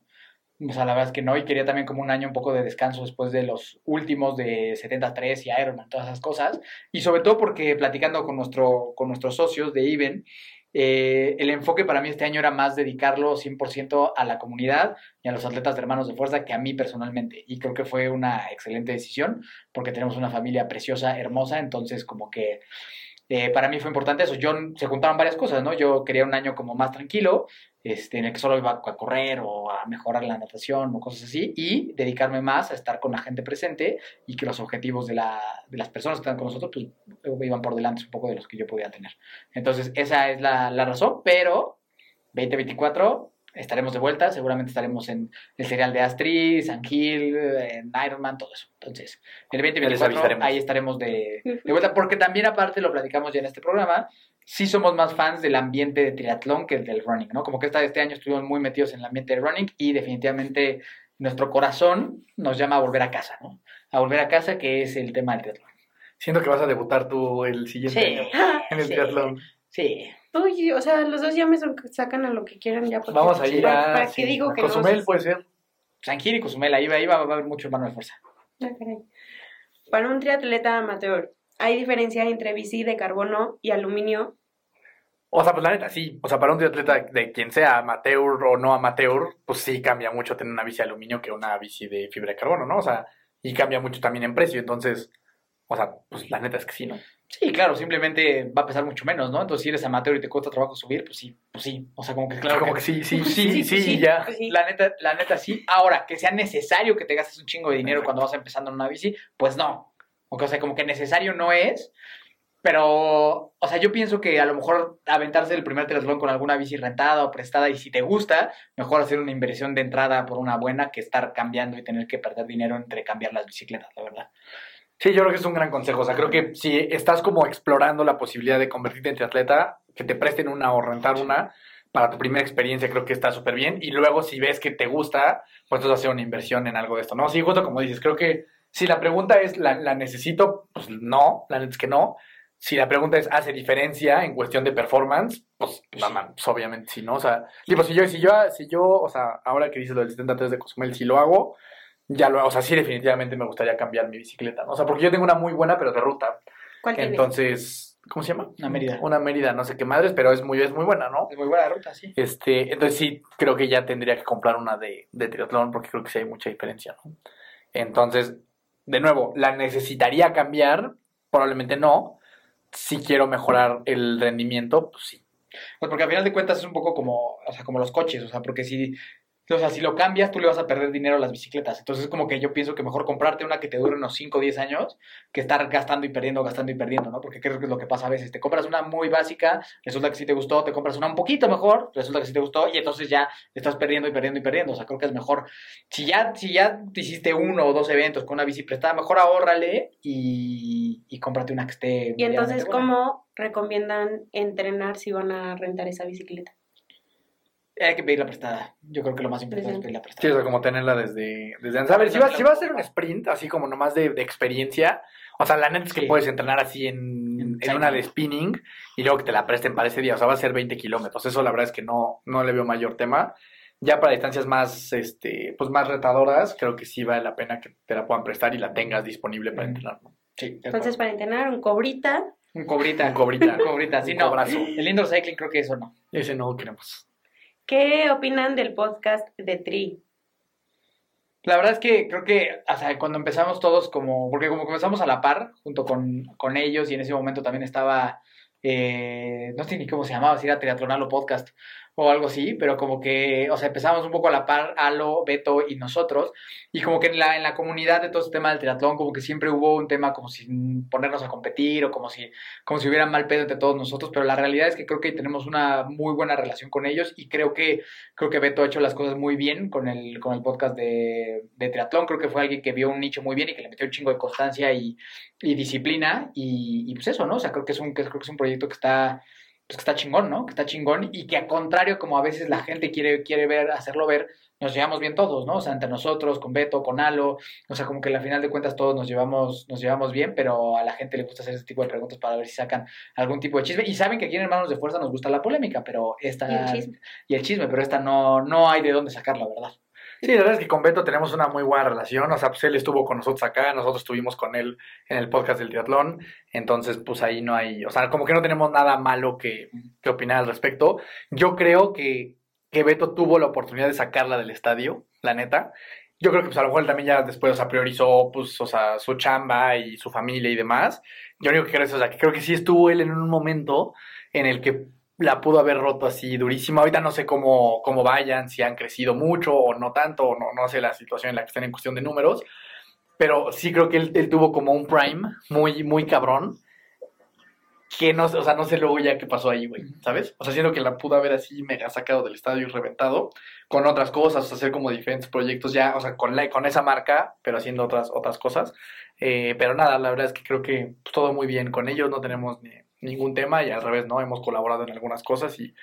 O sea, la verdad es que no, y quería también como un año un poco de descanso después de los últimos de 73 y Ironman, todas esas cosas. Y sobre todo porque platicando con, nuestro, con nuestros socios de Even, eh, el enfoque para mí este año era más dedicarlo 100% a la comunidad y a los atletas de hermanos de fuerza que a mí personalmente. Y creo que fue una excelente decisión porque tenemos una familia preciosa, hermosa, entonces como que eh, para mí fue importante eso. Yo, se juntaron varias cosas, ¿no? Yo quería un año como más tranquilo, este, en el que solo iba a correr o a mejorar la natación o cosas así, y dedicarme más a estar con la gente presente y que los objetivos de, la, de las personas que están con nosotros pues, iban por delante un poco de los que yo podía tener. Entonces, esa es la, la razón, pero 2024 estaremos de vuelta, seguramente estaremos en el serial de Astrid, San Gil, en Ironman, todo eso. Entonces, el 2024 ahí estaremos de, de, vuelta, porque también aparte lo platicamos ya en este programa, sí somos más fans del ambiente de triatlón que del running, ¿no? Como que esta, este año estuvimos muy metidos en el ambiente de running y definitivamente nuestro corazón nos llama a volver a casa, ¿no? A volver a casa, que es el tema del triatlón. Siento que vas a debutar tú el siguiente Sí. año en el Sí. triatlón. Sí. Uy, o sea, los dos ya me sacan a lo que quieran ya. porque- Vamos a ir ¿Para, a... para sí, qué digo que no? Cozumel puede ser. San Gil y Cozumel, ahí va, ahí va, va a haber mucho hermano de fuerza. Ah, caray. Para un triatleta amateur, ¿hay diferencia entre bici de carbono y aluminio? O sea, pues la neta, sí. O sea, para un triatleta de quien sea amateur o no amateur, pues sí cambia mucho tener una bici de aluminio que una bici de fibra de carbono, ¿no? O sea, y cambia mucho también en precio. Entonces, o sea, pues la neta es que sí, ¿no? Sí, claro, simplemente va a pesar mucho menos, ¿no? Entonces, si eres amateur y te cuesta trabajo subir, pues sí, pues sí. O sea, como que claro. como que *laughs* sí, sí, sí, sí, pues sí. ya. Pues sí. La neta, la neta sí. Ahora, que sea necesario que te gastes un chingo de dinero cuando vas empezando en una bici, pues no. O sea, como que necesario no es. Pero, o sea, yo pienso que a lo mejor aventarse el primer triatlón con alguna bici rentada o prestada y si te gusta, mejor hacer una inversión de entrada por una buena que estar cambiando y tener que perder dinero entre cambiar las bicicletas, la verdad. Sí, yo creo que es un gran consejo. O sea, creo que si estás como explorando la posibilidad de convertirte en triatleta, que te presten una o rentar una para tu primera experiencia, creo que está súper bien. Y luego, si ves que te gusta, pues entonces hacer una inversión en algo de esto, ¿no? Sí, justo como dices, creo que si la pregunta es, ¿la, la necesito? Pues no, la neta es que no. Si la pregunta es, ¿hace diferencia en cuestión de performance? Pues, mamá, pues obviamente sí, ¿no? O sea, tipo, si yo, si yo, si yo, o sea, ahora que dices lo del 73 de Cozumel, si lo hago, ya lo, o sea, sí definitivamente me gustaría cambiar mi bicicleta, ¿no? O sea, porque yo tengo una muy buena, pero de ruta. ¿Cuál? Entonces, ¿cómo se llama? Una Mérida. Una Mérida, no sé qué madres, pero es muy, es muy buena, ¿no? Es muy buena ruta, sí. Este, entonces sí, creo que ya tendría que comprar una de, de triatlón porque creo que sí hay mucha diferencia, ¿no? Entonces, de nuevo, ¿la necesitaría cambiar? Probablemente no. Si quiero mejorar el rendimiento, pues sí. Pues porque al final de cuentas es un poco como, o sea, como los coches, o sea, porque si, o sea, si lo cambias, tú le vas a perder dinero a las bicicletas. Entonces es como que yo pienso que mejor comprarte una que te dure unos 5 o 10 años que estar gastando y perdiendo, gastando y perdiendo, ¿no? Porque creo que es lo que pasa a veces. Te compras una muy básica, resulta que sí te gustó, te compras una un poquito mejor, resulta que sí te gustó, y entonces ya estás perdiendo y perdiendo y perdiendo. O sea, creo que es mejor. Si ya, si ya te hiciste uno o dos eventos con una bici prestada, mejor ahórrale y, y cómprate una que esté. Y entonces, buena. ¿cómo recomiendan entrenar si van a rentar esa bicicleta? Hay que pedirla prestada. Yo creo que lo más importante es pedirla Sí, prestada. o sea, como tenerla desde, desde antes. A ver, si vas, si vas a hacer un sprint, así como nomás de, de experiencia, o sea, la neta es que Sí. puedes entrenar así en, en una de spinning y luego que te la presten para ese día. O sea, va a ser 20 kilómetros. Eso la verdad es que no, no le veo mayor tema. Ya para distancias más, este, pues más retadoras, creo que sí vale la pena que te la puedan prestar y la tengas disponible para entrenar. Sí, Entonces, para entrenar, un cobrita. un cobrita. Un cobrita. *laughs* Un cobrita, sí, Un no. cobrazo. El indoor cycling creo que eso no. Ese no lo queremos. ¿Qué opinan del podcast de Tri? La verdad es que creo que, sea, cuando empezamos todos como, porque como comenzamos a la par, junto con, con ellos, y en ese momento también estaba, eh, no sé ni cómo se llamaba, si era Triatlonal o Podcast, o algo así, pero como que, o sea, empezamos un poco a la par, Alo, Beto y nosotros, y como que en la, en la comunidad de todo este tema del triatlón, como que siempre hubo un tema como sin ponernos a competir o como si, como si hubiera mal pedo entre todos nosotros, pero la realidad es que creo que tenemos una muy buena relación con ellos y creo que, creo que Beto ha hecho las cosas muy bien con el, con el podcast de, de triatlón, creo que fue alguien que vio un nicho muy bien y que le metió un chingo de constancia y, y disciplina y, y pues eso, ¿no? O sea, creo que es un, creo que es un proyecto que está pues que está chingón, ¿no? Que está chingón y que a contrario, como a veces la gente quiere, quiere ver, hacerlo ver, nos llevamos bien todos, ¿no? O sea, entre nosotros, con Beto, con Alo, o sea, como que al final de cuentas todos nos llevamos, nos llevamos bien, pero a la gente le gusta hacer ese tipo de preguntas para ver si sacan algún tipo de chisme. Y saben que aquí en Hermanos de Fuerza nos gusta la polémica, pero esta... Y el chisme. y el chisme, pero esta no, no hay de dónde sacarla, ¿verdad? Sí, la verdad es que con Beto tenemos una muy buena relación. O sea, pues él estuvo con nosotros acá, nosotros estuvimos con él en el podcast del triatlón. Entonces, pues ahí no hay, o sea, como que no tenemos nada malo que, que opinar al respecto. Yo creo que, que Beto tuvo la oportunidad de sacarla del estadio, la neta. Yo creo que pues a lo mejor él también ya después, o sea, priorizó, pues, o sea, su chamba y su familia y demás. Yo único que creo es, o sea, que creo que sí estuvo él en un momento en el que la pudo haber roto así durísima. Ahorita no sé cómo, cómo vayan, si han crecido mucho o no tanto, o no, no sé la situación en la que están en cuestión de números, pero sí creo que él, tuvo como un prime muy, muy cabrón, que no, o sea, no sé luego ya qué pasó ahí, güey, ¿sabes? O sea, siento que la pudo haber así mega sacado del estadio y reventado con otras cosas, hacer como diferentes proyectos ya, o sea, con, la, con esa marca, pero haciendo otras, otras cosas. Eh, pero nada, la verdad es que creo que todo muy bien con ellos, no tenemos ni, ningún tema y al revés, ¿no? Hemos colaborado en algunas cosas y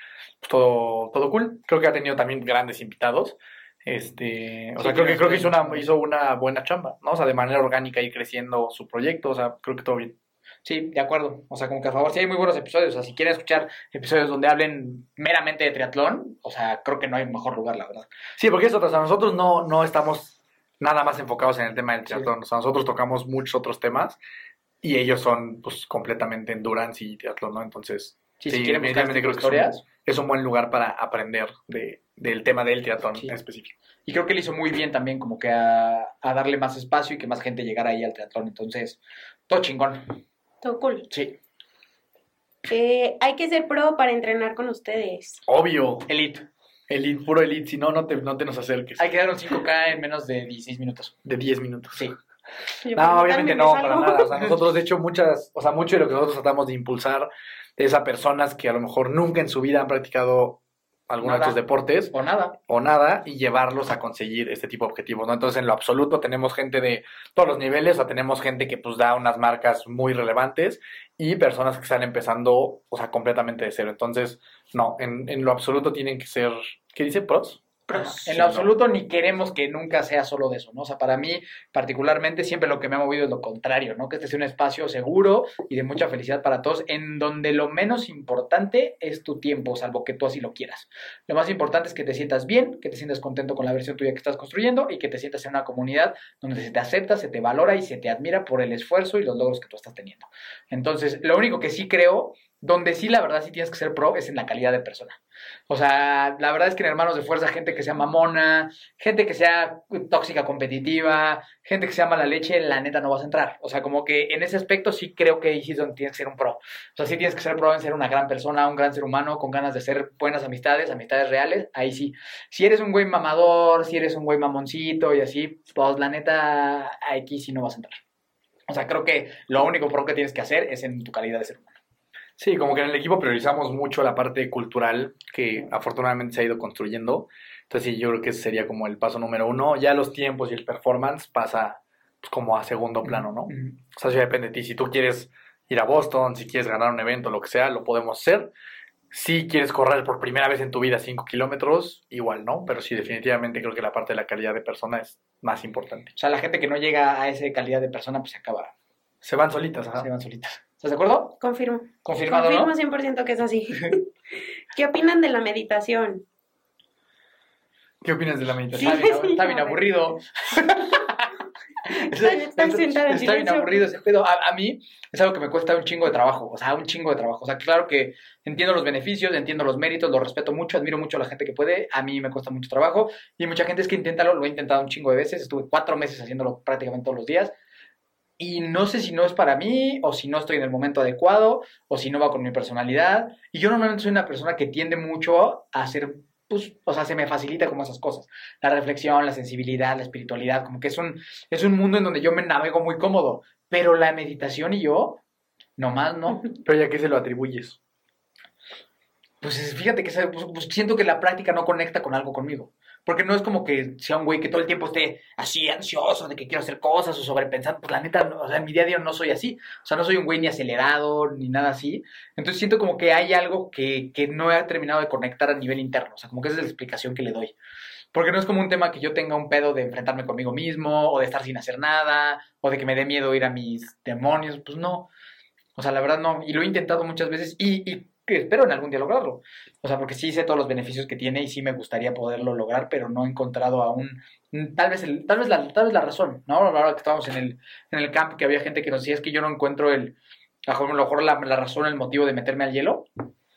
pues, todo, todo cool. Creo que ha tenido también grandes invitados. Este, o Sí, sea, creo que, creo que- hizo una, hizo una buena chamba, ¿no? O sea, de manera orgánica y creciendo su proyecto, o sea, creo que todo bien. Sí, de acuerdo. O sea, como que a favor, sí hay muy buenos episodios. O sea, si quieren escuchar episodios donde hablen meramente de triatlón, o sea, creo que no hay mejor lugar, la verdad. Sí, porque eso, o sea, nosotros no, no estamos nada más enfocados en el tema del triatlón, o sea, nosotros tocamos muchos otros temas y ellos son, pues, completamente endurance y triatlón, ¿no? Entonces, Sí, Sí, si quieren buscar creo que es un- historias. es un buen lugar para aprender de, del tema del triatlón Sí. en específico. Y creo que él hizo muy bien también como que a, a darle más espacio y que más gente llegara ahí al triatlón. Entonces, todo chingón. Todo cool. Sí. Eh, hay que ser pro para entrenar con ustedes. Obvio, Elite. elite, puro elite, si no, no te, no te nos acerques. Hay que dar un 5K en menos de 16 minutos. De 10 minutos. Sí. Yo No, obviamente no, para nada. O sea, nosotros, de hecho, muchas, o sea, mucho de lo que nosotros tratamos de impulsar es a personas que a lo mejor nunca en su vida han practicado alguno de estos deportes O nada. o nada y llevarlos a conseguir este tipo de objetivos, ¿no? Entonces, en lo absoluto tenemos gente de todos los niveles, o sea, tenemos gente que pues da unas marcas muy relevantes y personas que están empezando, o sea, completamente de cero. Entonces, no, en, en lo absoluto tienen que ser, ¿qué dice? ¿Pros? Sí, En lo absoluto ni queremos que nunca sea solo de eso, ¿no? O sea, para mí particularmente siempre lo que me ha movido es lo contrario, ¿no? Que este sea un espacio seguro y de mucha felicidad para todos, en donde lo menos importante es tu tiempo, salvo que tú así lo quieras. Lo más importante es que te sientas bien, que te sientas contento con la versión tuya que estás construyendo y que te sientas en una comunidad donde se te acepta, se te valora y se te admira por el esfuerzo y los logros que tú estás teniendo. Entonces, lo único que sí creo, donde sí la verdad sí tienes que ser pro, es en la calidad de persona. O sea, la verdad es que en Hermanos de Fuerza, gente que sea mamona, gente que sea tóxica competitiva, gente que sea mala leche, la neta no vas a entrar. O sea, como que en ese aspecto sí creo que ahí sí es donde tienes que ser un pro. O sea, sí tienes que ser pro en ser una gran persona, un gran ser humano, con ganas de ser buenas amistades, amistades reales, ahí sí. Si eres un güey mamador, si eres un güey mamoncito y así, pues la neta, aquí sí no vas a entrar. O sea, creo que lo único pro que tienes que hacer es en tu calidad de ser humano. Sí, como que en el equipo priorizamos mucho la parte cultural que afortunadamente se ha ido construyendo. Entonces sí, yo creo que ese sería como el paso número uno. Ya los tiempos y el performance pasa pues, como a segundo plano, ¿no? O sea, sí depende de ti. Si tú quieres ir a Boston, si quieres ganar un evento, lo que sea, lo podemos hacer. Si quieres correr por primera vez en tu vida 5 kilómetros, igual, ¿no? Pero sí, definitivamente creo que la parte de la calidad de persona es más importante. O sea, la gente que no llega a esa calidad de persona, pues se acaba. Se van solitas, ajá. Se van solitas. ¿Estás de acuerdo? Confirmo. Confirmado, Confirmo ¿no? 100% que es así. *laughs* ¿Qué opinan de la meditación? ¿Qué opinas de la meditación? Está bien, está bien aburrido. *laughs* Está- bien aburrido ese pedo. A, a mí es algo que me cuesta un chingo de trabajo. O sea, un chingo de trabajo. O sea, claro que entiendo los beneficios, entiendo los méritos, lo respeto mucho, admiro mucho a la gente que puede. A mí me cuesta mucho trabajo. Y mucha gente es que inténtalo, lo he intentado un chingo de veces. Estuve cuatro meses haciéndolo prácticamente todos los días. Y no sé si no es para mí, o si no estoy en el momento adecuado, o si no va con mi personalidad. Y yo normalmente soy una persona que tiende mucho a hacer, pues, o sea, se me facilita como esas cosas. La reflexión, la sensibilidad, la espiritualidad, como que es un, es un mundo en donde yo me navego muy cómodo. Pero la meditación y yo, nomás no. *laughs* Pero ya que se lo atribuyes. Pues es- fíjate que pues, siento que la práctica no conecta con algo conmigo. Porque no es como que sea un güey que todo el tiempo esté así ansioso de que quiero hacer cosas o sobrepensando. Pues la neta, no, o sea, en mi día a día no soy así. O sea, no soy un güey ni acelerado ni nada así. Entonces siento como que hay algo que, que no he terminado de conectar a nivel interno. O sea, como que esa es la explicación que le doy. Porque no es como un tema que yo tenga un pedo de enfrentarme conmigo mismo, o de estar sin hacer nada, o de que me dé miedo ir a mis demonios. Pues no. O sea, la verdad no. Y lo he intentado muchas veces y, y espero en algún día lograrlo. O sea, porque sí sé todos los beneficios que tiene y sí me gustaría poderlo lograr, pero no he encontrado aún, mm, tal vez, el, tal vez, la, tal vez la razón, ¿no? Ahora que estábamos en el, en el camp, que había gente que nos decía, es que yo no encuentro el, a lo mejor la, razón, el motivo de meterme al hielo,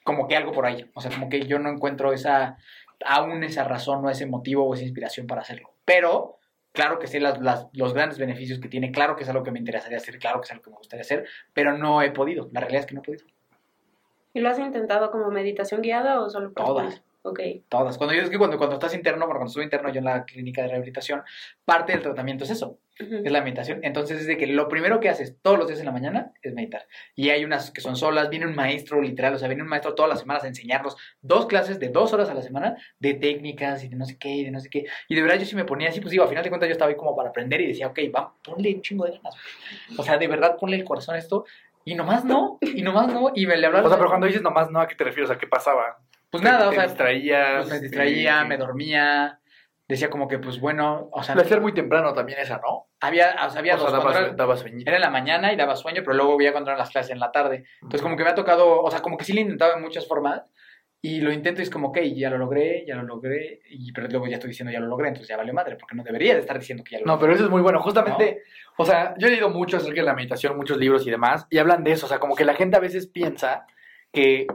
como que algo por ahí. O sea, como que yo no encuentro esa, aún esa razón o ese motivo o esa inspiración para hacerlo. Pero, claro que sé las, los grandes beneficios que tiene, claro que es algo que me interesaría hacer, claro que es algo que me gustaría hacer, pero no he podido. La realidad es que no he podido. ¿Y lo has intentado como meditación guiada o solo por Todas. ti? Ok. Todas. Cuando yo es que cuando, cuando estás interno, bueno, cuando estuve interno yo en la clínica de rehabilitación, parte del tratamiento es eso, Ujú. es la meditación. Entonces es de que lo primero que haces todos los días en la mañana es meditar. Y hay unas que son solas, viene un maestro literal, o sea, viene un maestro todas las semanas a enseñarnos dos clases de dos horas a la semana de técnicas y de no sé qué, y de no sé qué. Y de verdad yo sí me ponía así, pues digo, a final de cuentas yo estaba ahí como para aprender y decía, ok, va, ponle un chingo de ganas. O sea, de verdad ponle el corazón a esto. Y nomás no, y nomás no, y me le hablaba. O sea, pero cuando dices nomás no, ¿a qué te refieres? ¿A qué pasaba? Pues nada, o sea, distraías. pues me distraía, eh, me dormía, decía como que, pues bueno, o sea, Lo hacías muy temprano también esa, ¿no? había, o sea, había o sea, dos, daba, cuando era- daba sueñito. era en la mañana y daba sueño, pero luego veía cuando eran las clases en la tarde. Entonces como que me ha tocado, o sea, como que sí lo he intentado en muchas formas y lo intento y es como, ok, ya lo logré, ya lo logré, y, pero luego ya estoy diciendo ya lo logré, entonces ya vale madre, porque no debería de estar diciendo que ya lo No, logré. pero eso es muy bueno. Justamente, o sea, yo he leído mucho acerca de la meditación, muchos libros y demás, y hablan de eso. O sea, como que la gente a veces piensa que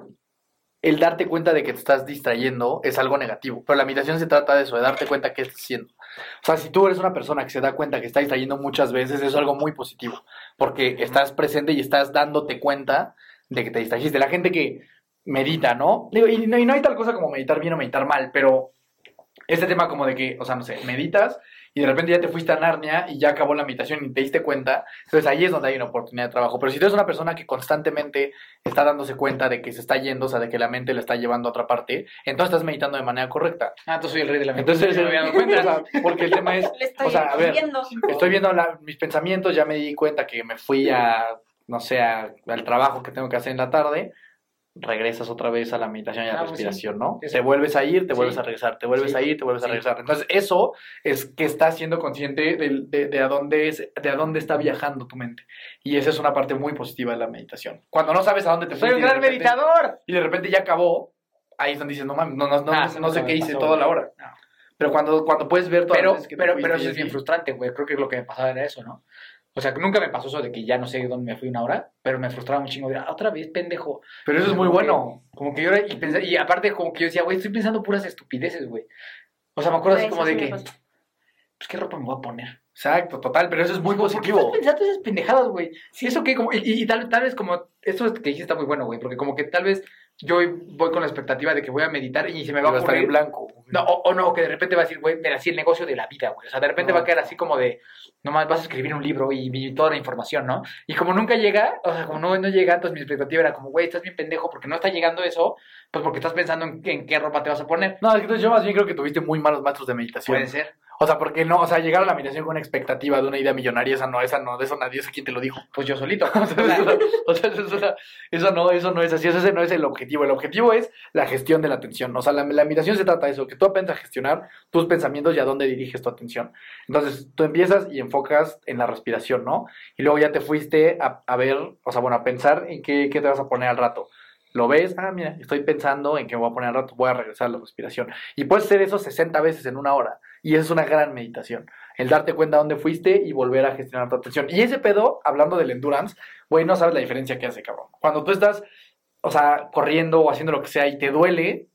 el darte cuenta de que te estás distrayendo es algo negativo. Pero la meditación se trata de eso, de darte cuenta que estás haciendo. O sea, si tú eres una persona que se da cuenta que está distrayendo muchas veces, eso es algo muy positivo. Porque estás presente y estás dándote cuenta de que te distrajiste. La gente que medita, ¿no? Digo, y no, y no hay tal cosa como meditar bien o meditar mal, pero este tema como de que, o sea, no sé, meditas y de repente ya te fuiste a Narnia y ya acabó la meditación y te diste cuenta, entonces ahí es donde hay una oportunidad de trabajo. Pero si tú eres una persona que constantemente está dándose cuenta de que se está yendo, o sea, de que la mente le está llevando a otra parte, entonces estás meditando de manera correcta. Ah, entonces soy el rey de la Entonces, no me dado cuenta. *laughs* o sea, porque el tema es, Le estoy o sea, a ver, viendo. estoy viendo la- mis pensamientos, ya me di cuenta que me fui a, no sé, a- al trabajo que tengo que hacer en la tarde, regresas otra vez a la meditación y a la Ah, pues sí. respiración, ¿no? Eso. Te vuelves a ir, te vuelves Sí. a regresar, te vuelves Sí. a ir, te vuelves a Sí. regresar. Entonces, eso es que estás siendo consciente de, de, de a dónde es, de a dónde está viajando tu mente. Y esa es una parte muy positiva de la meditación. Cuando no sabes a dónde te Soy un gran repente- meditador. Y de repente ya acabó, ahí están diciendo, no mames, no, no, no, Ah, no, sé qué hice pasó, toda la hora. Pero cuando, cuando puedes ver todas Pero, pero, pero eso es bien frustrante, güey. Creo que lo que me pasaba era eso, ¿no? O sea, que nunca me pasó eso de que ya no sé dónde me fui una hora, pero me frustraba un chingo de, ah, otra vez, pendejo. Pero eso es muy bueno. Como que yo era- y, pensé- y aparte como que yo decía, güey, estoy pensando puras estupideces, güey. O sea, me acuerdo así Eso como sí de que, pasa. pues, ¿qué ropa me voy a poner? Exacto, total, pero eso es muy ¿Por qué positivo. estás pensando esas pendejadas, güey? Sí, eso que como, y, y- y tal, tal vez como, esto que dijiste está muy bueno, güey, porque como que tal vez yo voy con la expectativa de que voy a meditar y se me va Va a estar en blanco. No, o, o no, que de repente va a decir, güey, así el negocio de la vida, güey. O sea, de repente No. va a quedar así como de, nomás vas a escribir un libro y, y toda la información, ¿no? Y como nunca llega, o sea, como no, no llega, entonces mi expectativa era como, güey, estás bien pendejo porque no está llegando eso, pues porque estás pensando en, en qué ropa te vas a poner. No, es que entonces yo más bien creo que tuviste muy malos maestros de meditación. Puede ser. O sea, porque no, o sea, llegar a la meditación con una expectativa de una idea millonaria, esa no, esa no, de eso nadie, eso quién te lo dijo. Pues yo solito. *laughs* O sea, eso, o sea, eso, eso no, eso no es así, ese no es el objetivo. El objetivo es la gestión de la atención. O sea, la, la se trata de eso, que tú aprendas a gestionar tus pensamientos y a dónde diriges tu atención. Entonces, tú empiezas y enfocas en la respiración, ¿no? Y luego ya te fuiste a, a ver, o sea, bueno, a pensar en qué, qué te vas a poner al rato. Lo ves, ah, mira, estoy pensando en qué me voy a poner al rato, voy a regresar a la respiración. Y puedes hacer eso 60 veces en una hora. Y eso es una gran meditación. El darte cuenta dónde fuiste y volver a gestionar tu atención. Y ese pedo, hablando del endurance, güey, no sabes la diferencia que hace, cabrón. Cuando tú estás, o sea, corriendo o haciendo lo que sea y te duele,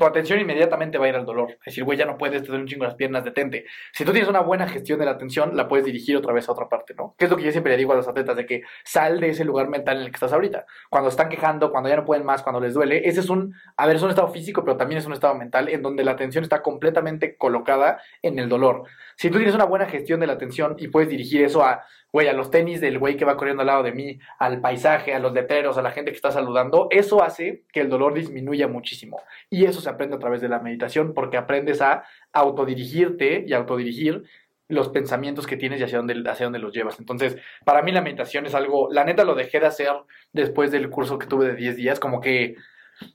tu atención inmediatamente va a ir al dolor. Es decir, güey, ya no puedes, te duelen un chingo las piernas, detente. Si tú tienes una buena gestión de la atención, la puedes dirigir otra vez a otra parte, ¿no? Que es lo que yo siempre le digo a los atletas, de que sal de ese lugar mental en el que estás ahorita. Cuando están quejando, cuando ya no pueden más, cuando les duele, ese es un, a ver, es un estado físico, pero también es un estado mental en donde la atención está completamente colocada en el dolor. Si tú tienes una buena gestión de la atención y puedes dirigir eso a, güey, a los tenis del güey que va corriendo al lado de mí, al paisaje, a los letreros, a la gente que está saludando, eso hace que el dolor disminuya muchísimo. Y eso se aprende a través de la meditación porque aprendes a autodirigirte y autodirigir los pensamientos que tienes y hacia dónde, hacia dónde los llevas. Entonces, para mí la meditación es algo, la neta lo dejé de hacer después del curso que tuve de 10 días, como que,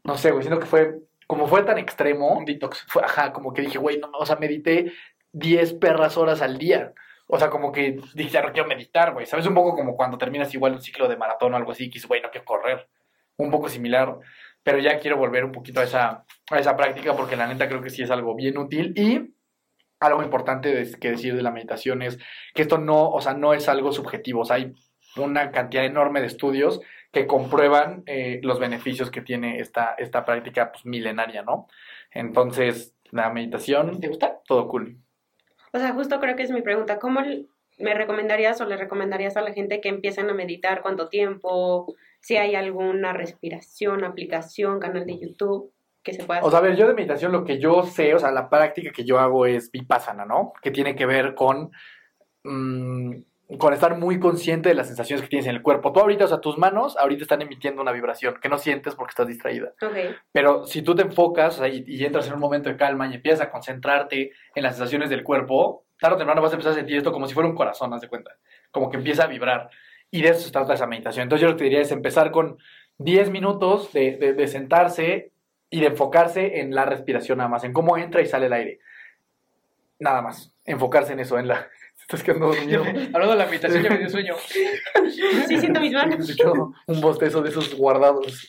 no sé, güey, siento que fue, como fue tan extremo, Un detox. fue, ajá, como que dije, güey, no, o sea, medité 10 perras horas al día. O sea, como que dije, ya no quiero meditar, güey. ¿Sabes? Un poco como cuando terminas igual un ciclo de maratón o algo así, que dices, güey, no quiero correr. Un poco similar. Pero ya quiero volver un poquito a esa, a esa práctica porque la neta creo que sí es algo bien útil. Y algo importante que decir de la meditación es que esto no, o sea, no es algo subjetivo. O sea, hay una cantidad enorme de estudios que comprueban eh, los beneficios que tiene esta, esta práctica pues, milenaria, ¿no? Entonces, la meditación, ¿Te gusta? todo cool. O sea, justo creo que es mi pregunta. ¿Cómo me recomendarías o le recomendarías a la gente que empiecen a meditar? ¿Cuánto tiempo? Si hay alguna respiración, aplicación, canal de YouTube que se pueda O sea, a ver, yo de meditación lo que yo sé, o sea, la práctica que yo hago es vipassana, ¿no? Que tiene que ver con, mm, con estar muy consciente de las sensaciones que tienes en el cuerpo. Tú ahorita, o sea, tus manos ahorita están emitiendo una vibración que no sientes porque estás distraída. Pero si tú te enfocas o sea, y, y entras en un momento de calma y empiezas a concentrarte en las sensaciones del cuerpo, tarde o temprano vas a empezar a sentir esto como si fuera un corazón, haz de cuenta. Como que empieza a vibrar. Y de eso se trata esa meditación. Entonces yo lo que te diría es empezar con 10 minutos de, de- de sentarse y de enfocarse en la respiración nada más, en cómo entra y sale el aire. Nada más. Enfocarse en eso, en la... Estás quedando dormido. *laughs* Hablando de la meditación, ya me dio sueño. Sí, siento mis manos. *laughs* Un bostezo de esos guardados.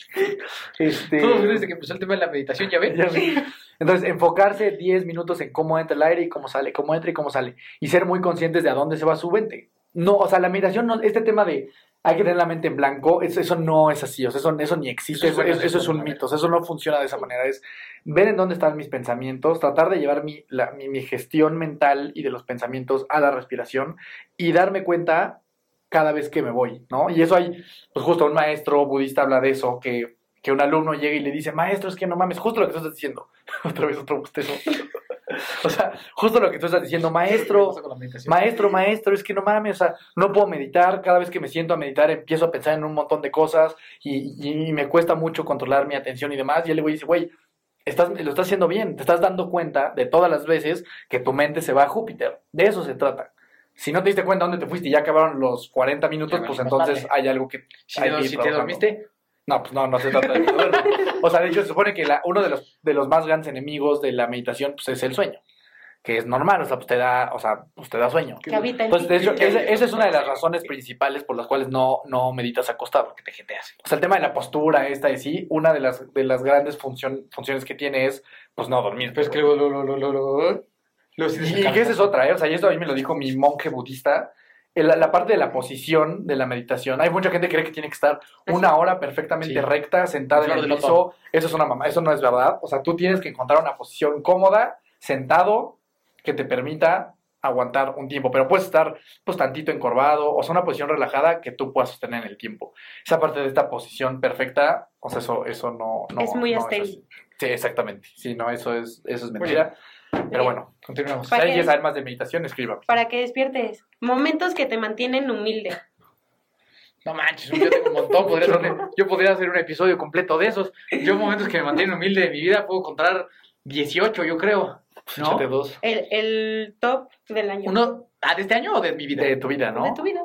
Este... Todo desde que empezó el tema de la meditación, ¿ya ven? Ya vi. Entonces, enfocarse 10 minutos en cómo entra el aire y cómo sale, cómo entra y cómo sale. Y ser muy conscientes de a dónde se va su mente. No, o sea, la meditación, no, este tema de hay que tener la mente en blanco, eso, eso no es así, o sea, eso, eso ni existe, Eso eso, es eso- eso es un mito, o sea, eso no funciona de esa manera. Es ver en dónde están mis pensamientos, tratar de llevar mi, la- mi, mi gestión mental y de los pensamientos a la respiración y darme cuenta cada vez que me voy, ¿no? Y eso hay, pues justo un maestro budista habla de eso, que, que un alumno llega y le dice, maestro, es que no mames, justo lo que tú estás diciendo. *laughs* Otra vez otro bostezo. *laughs* o sea, justo lo que tú estás diciendo, maestro, maestro, maestro, es que no mames, o sea, no puedo meditar, cada vez que me siento a meditar empiezo a pensar en un montón de cosas y, y- me cuesta mucho controlar mi atención y demás. Y él le decir, güey, estás, lo estás haciendo bien, te estás dando cuenta de todas las veces que tu mente se va a Júpiter. De eso se trata. Si no te diste cuenta dónde te fuiste y ya acabaron los 40 minutos, Ya pues entonces hay algo que... Si, hay te- que si te dormiste, No, pues no, no se trata de eso. *laughs* O sea, de hecho, se supone que la- uno de los, de los más grandes enemigos de la meditación pues, es el sueño. Que es normal, o sea, pues te da, o sea, pues te da sueño. Que habita en Pues de hecho, esa, esa es una de las razones principales por las cuales no, no meditas acostado. que te jeteas. O sea, el tema de la postura, esta de sí, una de las, de las grandes función- funciones que tiene es, pues no dormir. El Y, y que esa es otra, ¿eh? O sea, y esto a mí me lo dijo mi monje budista. El- La, parte de la posición de la meditación. Hay mucha gente que cree que tiene que estar una hora perfectamente Sí. recta, sentada en el piso. Eso es una mamá, eso no es verdad. O sea, tú tienes que encontrar una posición cómoda, sentado, que te permita aguantar un tiempo. Pero puedes estar, pues, tantito encorvado, o sea, una posición relajada que tú puedas sostener en el tiempo. Esa parte de esta posición perfecta, o sea, eso, eso no, no Es muy no estéril. Sí, exactamente. Sí, no, eso es, eso es mentira. Pero bueno, Continuamos. si ¿Para alguien saber más de meditación, escríbame. Para que despiertes. Momentos que te mantienen humilde. No manches, yo tengo un montón. Podría *laughs* hacer yo podría hacer un episodio completo de esos. Yo, momentos que me mantienen humilde de mi vida, puedo contar 18, yo creo. ¿No? Échate dos. El, el top del año. Uno, ¿ah, de este año o de mi vida? De tu vida, ¿no? De tu vida.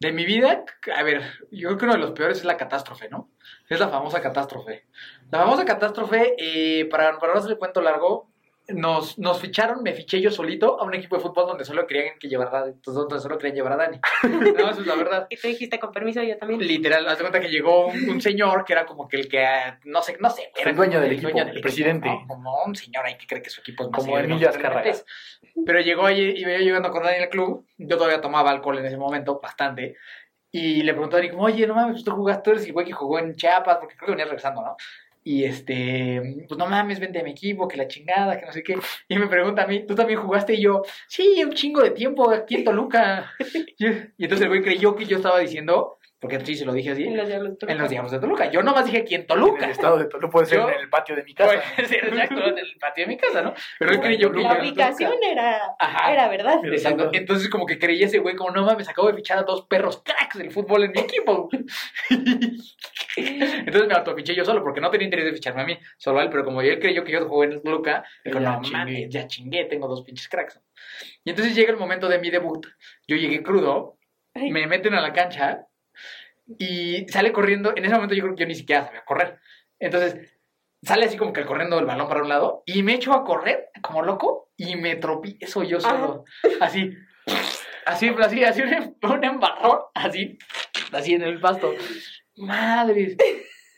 De mi vida, a ver, yo creo que uno de los peores es la catástrofe, ¿no? Es la famosa catástrofe. La famosa catástrofe, eh, para, para no hacer el cuento largo, nos, nos ficharon, me fiché yo solito a un equipo de fútbol donde solo querían que llevar a, donde solo querían llevar a Dani. *laughs* No, eso es la verdad. Y tú dijiste con permiso, yo también. Literal, haz de cuenta que llegó un, un señor que era como que el que, ah, no sé, no sé. Era El dueño del equipo, el presidente. ¿no? Como un señor ahí que cree que su equipo es más Como Emilio los Azcárraga. Pero llegó ahí, iba yo llegando con Dani al club, yo todavía tomaba alcohol en ese momento, bastante, y le preguntó a Dani como, oye, no mames, pues tú jugaste, tú eres el güey que jugó en Chiapas, porque creo que venía regresando, ¿no? Y este, pues no mames, vente a mi equipo, que la chingada, que no sé qué. Y me pregunta a mí, ¿tú también jugaste? Y yo, sí, un chingo de tiempo aquí en Toluca. *laughs* Y entonces el güey creyó que yo estaba diciendo, porque sí se lo dije así, En los diablos en los Diablos de Toluca. Yo nomás dije aquí en En Toluca. el estado de Toluca puede ser Yo- en el patio de mi casa. Puede ser, exacto, en el patio de mi casa, ¿no? Pero él creyó que La en Toluca. ubicación era, Ajá. era verdad. Exacto. Entonces, como que creí ese güey, como no mames, acabo de fichar a dos perros cracks del fútbol en mi equipo. *laughs* Entonces me autofiché yo solo, porque no tenía interés de ficharme a mí, solo a él, pero como él creyó que yo jugué en Luca, dijo, Ya no chingué. mames, ya chingué, tengo dos pinches cracks. Y entonces llega el momento de mi debut. Yo llegué crudo, me meten a la cancha y sale corriendo. En ese momento yo creo que yo ni siquiera sabía correr. Entonces sale así como que corriendo el balón para un lado y me echo a correr como loco y me tropiezo yo solo. Así, así, así, así, un, un embarrón, así, así en el pasto. Madres.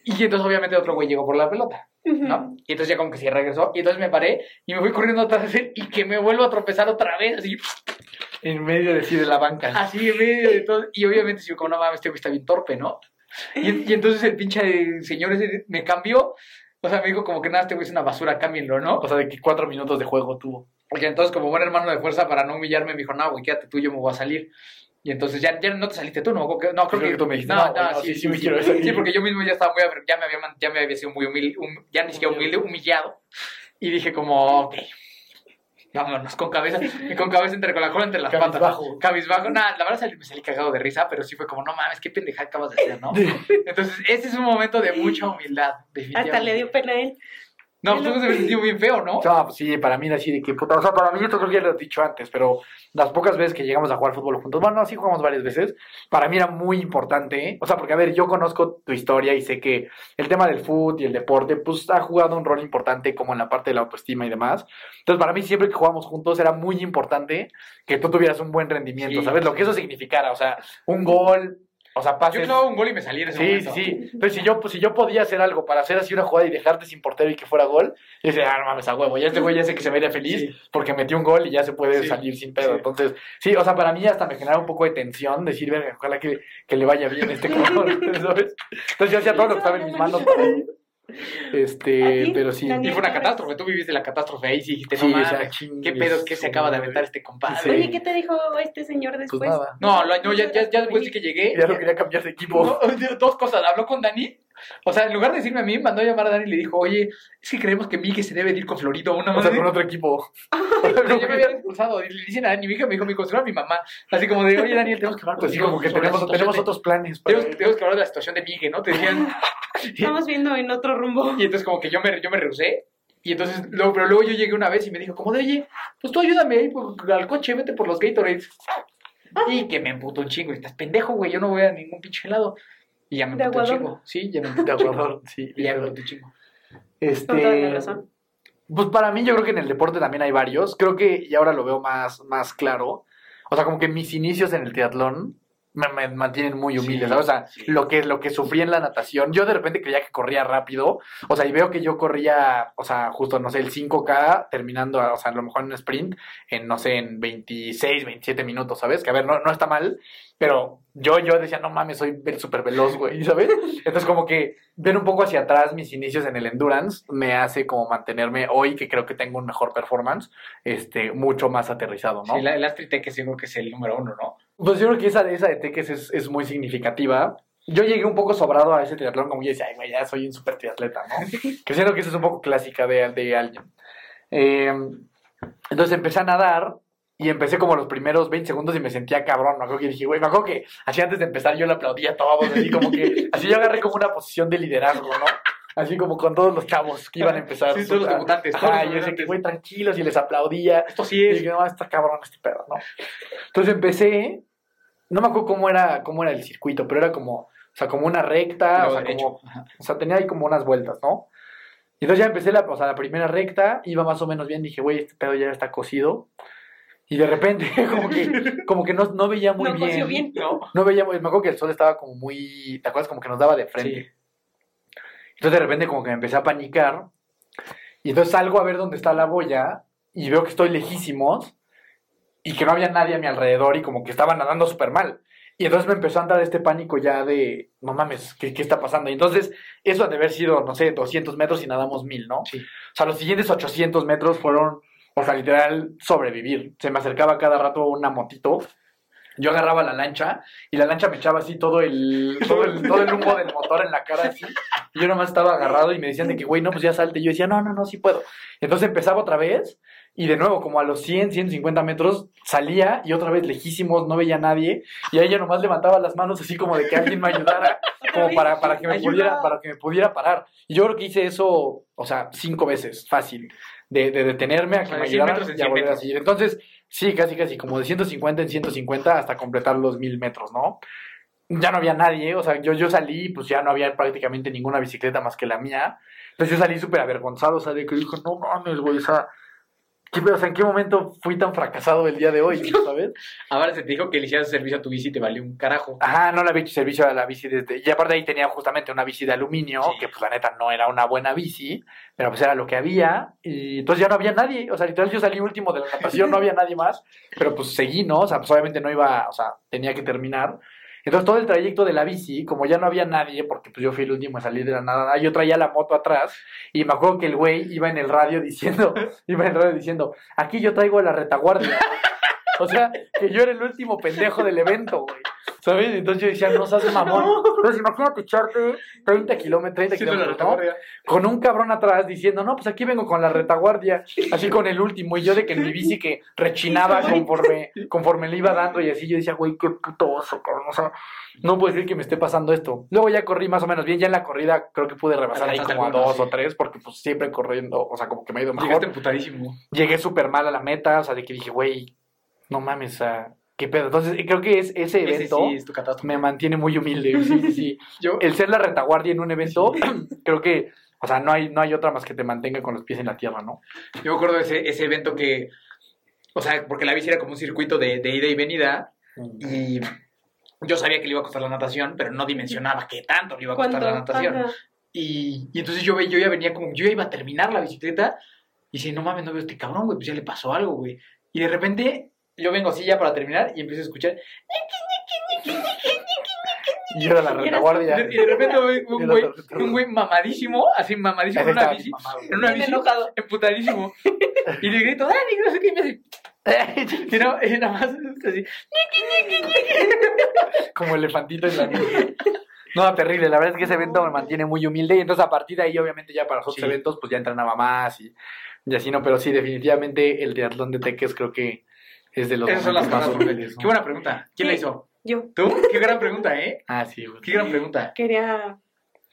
Y entonces obviamente otro güey llegó por la pelota, ¿no? Y entonces ya como que sí regresó y entonces me paré y me fui corriendo atrás de él y que me vuelvo a tropezar otra vez, así, En medio de sí de la banca. así en medio de todo. Y obviamente si como no mames, este güey está bien torpe, ¿no? Y, y entonces el pinche señor ese me cambió. O sea, me dijo como que nada, este güey es una basura, cámbienlo, ¿no? O sea, de que cuatro minutos de juego tuvo. Porque entonces, como buen hermano de fuerza, para no humillarme, me dijo, no, güey, quédate tú, yo me voy a salir. Y entonces ya, ya no te saliste tú, ¿no? Creo- No, creo, Creo que tú me dijiste, no, no, güey, no, sí, sí me quiero salir. Sí, porque yo mismo ya estaba muy, ya me había, ya me había sido muy humilde, hum- ya ni siquiera humilde, humillado. Y dije como, ok, vámonos, con cabeza, y con cabeza entre, con la cola entre las patas. Cabizbajo. Cabizbajo. Nada, la verdad salí- me salí cagado de risa, pero sí fue como, no mames, qué pendejada acabas de hacer, ¿no? *laughs* Entonces, ese es un momento de mucha humildad, definitivamente. Hasta le dio pena a él. No, pues tú se me sintió bien feo, ¿no? No, pues sí, para mí era así de que puta. O sea, para mí, yo creo que ya lo he dicho antes, pero las pocas veces que llegamos a jugar fútbol juntos, bueno, sí jugamos varias veces, para mí era muy importante, ¿eh? O sea, porque a ver, yo conozco tu historia y sé que el tema del fútbol y el deporte, pues ha jugado un rol importante como en la parte de la autoestima y demás. Entonces, para mí, siempre que jugamos juntos, era muy importante que tú tuvieras un buen rendimiento, Sí, ¿sabes? Lo que eso significara, o sea, un gol, o sea, Yo pases. clavaba un gol y me salí en ese Sí, sí, momento. sí. Entonces, si yo, pues, si yo podía hacer algo para hacer así una jugada y dejarte sin portero y que fuera gol, yo decía, ah, no mames, a huevo. Ya este güey ya sé que se vería feliz Sí. porque metió un gol y ya se puede Sí, salir sin pedo. sí. Entonces, sí, o sea, para mí hasta me genera un poco de tensión decir, verga, ojalá que, que le vaya bien este *laughs* cabrón, ¿sabes? Entonces, yo hacía todo lo que estaba en mis manos. Este, ¿A ti, pero sí. Daniel? Y fue una catástrofe, tú viviste la catástrofe ahí y dijiste, Sí, no mames, qué pedo que se acaba de aventar este compadre. Sí. Oye, ¿qué te dijo este señor Pues después? nada. No, lo- no, ya, ya, ya después de que llegué, Ya no quería cambiar de equipo. no, *laughs* dos cosas, habló con Dani, o sea, en lugar de decirme a mí, mandó a llamar a Dani y le dijo, oye, es que creemos que Miguel se debe de ir con Florido, una O sea, con otro equipo. *laughs* Pero *laughs* yo me había expulsado, y le dicen a Dani, mi hija me dijo, me considera a mi mamá, así como de, oye Daniel, tenemos que hablar Pues sí, contigo como que tenemos, tenemos de- otros planes. para- Tenemos, tenemos que hablar de la situación de Miguel, ¿no? Te decían, *laughs* Estamos viendo en otro rumbo. Y entonces como que yo me, yo me rehusé. Y entonces, luego, pero luego yo llegué una vez y me dijo, como de, oye, pues tú ayúdame ahí por- al coche, vete por los Gatorades. Y que me emputó un chingo. Y estás pendejo, güey, yo no voy a ningún pinche helado. Y ya me ¿De emputó un chingo. Sí, ya me *laughs* emputó un chingo. sí. Y ya me emputó un chingo. Este, razón. Pues para mí yo creo que en el deporte también hay varios. Creo que y ahora lo veo más, más claro. O sea, como que mis inicios en el triatlón me, me mantienen muy humilde, Sí, ¿sabes? O sea, sí. lo que, lo que sufrí en la natación, yo de repente creía que corría rápido. O sea, y veo que yo corría, o sea, justo, no sé, el 5K terminando, o sea, a lo mejor en un sprint, en, no sé, en 26, 27 minutos, ¿sabes? Que a ver, no, no está mal, pero yo, yo decía, no mames, soy súper veloz, güey, ¿sabes? Entonces, como que ver un poco hacia atrás mis inicios en el endurance me hace como mantenerme hoy, que creo que tengo un mejor performance, este, mucho más aterrizado, ¿no? Sí, la, el Astritec yo creo que es el número uno, ¿no? Pues yo creo que esa, esa de Teques es, es muy significativa. Yo llegué un poco sobrado a ese triatlón, como yo decía, ay, güey, ya soy un super triatleta, ¿no? *laughs* que siento que eso es un poco clásica de, de alguien. Eh, entonces empecé a nadar y empecé como los primeros 20 segundos y me sentía cabrón. Me acuerdo que dije, güey, me acuerdo que así antes de empezar yo le aplaudía a todos, así como que, así yo agarré como una posición de liderazgo, ¿no? Así como con todos los chavos que iban a empezar. Sí, todos los debutantes, y yo decía que, güey, tranquilos y les aplaudía. Esto sí Y es. dije, no, está cabrón este pedo, ¿no? Entonces empecé, no me acuerdo cómo era, cómo era el circuito, pero era como, o sea, como una recta, o sea, como, o sea, tenía ahí como unas vueltas, ¿no? Y entonces ya empecé la, o sea, la primera recta, iba más o menos bien, dije, güey, este pedo ya está cocido. Y de repente, *laughs* como que, como que no, no veía muy No bien. bien. ¿No? No veía muy, me acuerdo que el sol estaba como muy, ¿te acuerdas? Como que nos daba de frente. Entonces de repente como que me empecé a panicar. Y entonces salgo a ver dónde está la boya y veo que estoy lejísimos y que no había nadie a mi alrededor y como que estaba nadando súper mal. Y entonces me empezó a andar este pánico ya de, no mames, ¿qué, qué está pasando? Y entonces, eso ha de haber sido, no sé, 200 metros y nadamos 1000, ¿no? Sí. O sea, los siguientes 800 metros fueron, o sea, literal, sobrevivir. Se me acercaba cada rato una motito. Yo agarraba la lancha y la lancha me echaba así todo el, todo el, todo el humo del motor en la cara así. Y yo nomás estaba agarrado y me decían de que, güey, no, pues ya salte. Y yo decía, no, no, no, sí puedo. Entonces empezaba otra vez y de nuevo, como a los 100, 150 metros, salía y otra vez lejísimos, no veía a nadie. Y ahí ya nomás levantaba las manos así como de que alguien me ayudara, como para, para, que me pudiera, para que me pudiera parar. Y yo creo que hice eso, o sea, cinco veces, fácil. De, de detenerme a O que sea, me de 100 ayudaran metros en y a 100 volver a seguir. Entonces, sí, casi, casi, como de 150 en 150 hasta completar los 1000 metros, ¿no? Ya no había nadie, o sea, yo, yo salí, pues ya no había prácticamente ninguna bicicleta más que la mía. Entonces yo salí súper avergonzado, o sea, de que dijo, no mames, güey, o sea, ¿qué, o sea, ¿en qué momento fui tan fracasado el día de hoy, *laughs* sabes? Ahora se te dijo que le hicieras servicio a tu bici y te valió un carajo. Ajá, no le había hecho servicio a la bici desde... Y aparte ahí tenía justamente una bici de aluminio, Sí. que pues la neta no era una buena bici, pero pues era lo que había, y entonces ya no había nadie, o sea, literal yo salí último de la natación, no había nadie más, pero pues seguí, ¿no? O sea, pues obviamente no iba, o sea, tenía que terminar. Entonces todo el trayecto de la bici, como ya no había nadie, porque pues yo fui el último a salir de la nada, yo traía la moto atrás y me acuerdo que el güey iba en el radio diciendo, *laughs* iba en el radio diciendo, aquí yo traigo la retaguardia. O sea, que yo era el último pendejo del evento, güey. ¿Sabes? Entonces yo decía, no seas mamón. Entonces imagínate echarte 30 kilómetros, 30 Sí, la kilómetros, ¿no? Con un cabrón atrás diciendo, no, pues aquí vengo con la retaguardia, así con el último. Y yo de que en mi bici que rechinaba conforme, conforme le iba dando y así yo decía, güey, qué puto oso, cabrón. O sea, no puedo decir que me esté pasando esto. Luego ya corrí más o menos bien. Ya en la corrida creo que pude rebasar ahí como a dos sí. o tres, porque pues siempre corriendo, o sea, como que me ha ido mejor Llegaste emputadísimo. llegué súper mal a la meta, o sea, de que dije, güey, no mames, o sea, qué pedo. Entonces, creo que es, ese Ese evento sí es tu catástrofe. me mantiene muy humilde. Sí, sí, sí. *laughs* Yo, El ser la retaguardia en un evento, *clears throat* creo que, o sea, no hay, no hay otra más que te mantenga con los pies en la tierra, ¿no? yo me acuerdo de ese, ese evento que, o sea, porque la bici era como un circuito de, de ida y venida y yo sabía que le iba a costar la natación, pero no dimensionaba qué tanto le iba a costar ¿Cuánto? la natación. Y, y entonces yo, yo ya venía como, yo ya iba a terminar la bicicleta y dije, no mames, no veo a este cabrón, güey, pues ya le pasó algo, güey. Y de repente yo vengo así ya para terminar y empiezo a escuchar. *laughs* Y yo era la retaguardia. Y de repente veo un *laughs* güey, un güey mamadísimo, así mamadísimo en una bici. En una Bien bici, enojado. emputadísimo. Y le grito, Dani, no sé qué, y me hace. *laughs* Y, no, y nada más así. Como elefantito en la nieve. No, terrible. La verdad es que ese evento me mantiene muy humilde. Y entonces, a partir de ahí, obviamente, ya para los otros Sí. eventos, pues ya entrenaba más y, y así, ¿no? Pero sí, definitivamente el triatlón de Teques creo que es de los Esas son las más. ¿no? Qué buena pregunta. ¿Quién la hizo? Yo ¿Tú? Qué gran pregunta, ¿eh? Ah, sí, güey. Qué gran pregunta. quería